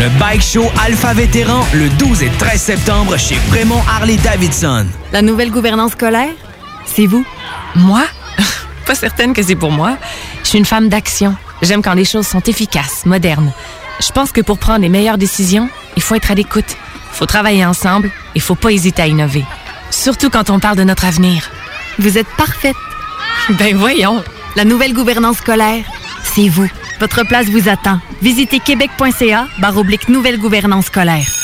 Le Bike Show Alpha Vétéran le 12 et 13 septembre chez Prémont Harley Davidson. La nouvelle gouvernance scolaire, c'est vous. Moi? Pas certaine que c'est pour moi. Je suis une femme d'action. J'aime quand les choses sont efficaces, modernes. Je pense que pour prendre les meilleures décisions, il faut être à l'écoute. Il faut travailler ensemble. Il faut pas hésiter à innover. Surtout quand on parle de notre avenir. Vous êtes parfaite. Ben voyons. La nouvelle gouvernance scolaire, c'est vous. Votre place vous attend. Visitez québec.ca barre nouvelle gouvernance scolaire.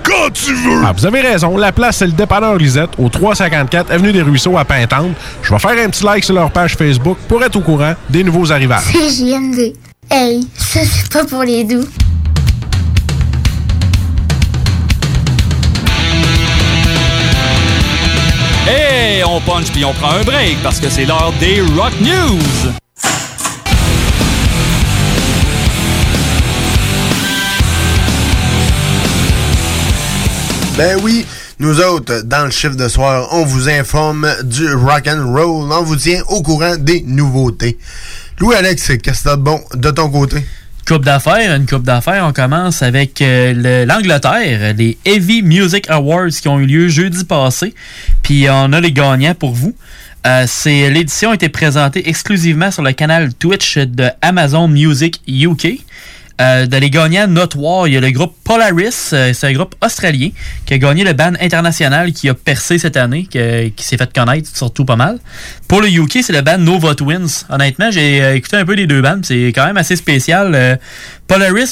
quand tu veux! Ah, vous avez raison. La place, c'est le dépanneur Lisette, au 354 Avenue des Ruisseaux à Pintante. Je vais faire un petit like sur leur page Facebook pour être au courant des nouveaux arrivages. CJMD. Hey, ça c'est pas pour les doux. Hey, on punch puis on prend un break parce que c'est l'heure des Rock News. Ben oui, nous autres, dans le chiffre de soir, on vous informe du rock and roll, on vous tient au courant des nouveautés. Louis-Alex, qu'est-ce que t'as de bon de ton côté? Coupe d'affaires, une coupe d'affaires. On commence avec euh, le- l'Angleterre, les Heavy Music Awards qui ont eu lieu jeudi passé. Puis on a les gagnants pour vous. Euh, l'édition a été présentée exclusivement sur le canal Twitch de Amazon Music UK. Euh, dans les gagnants notoires, il y a le groupe Polaris, euh, c'est un groupe australien qui a gagné le ban international qui a percé cette année, qui, qui s'est fait connaître surtout pas mal. Pour le UK, c'est le band Nova Twins. Honnêtement, j'ai euh, écouté un peu les deux bands, c'est quand même assez spécial. Polaris,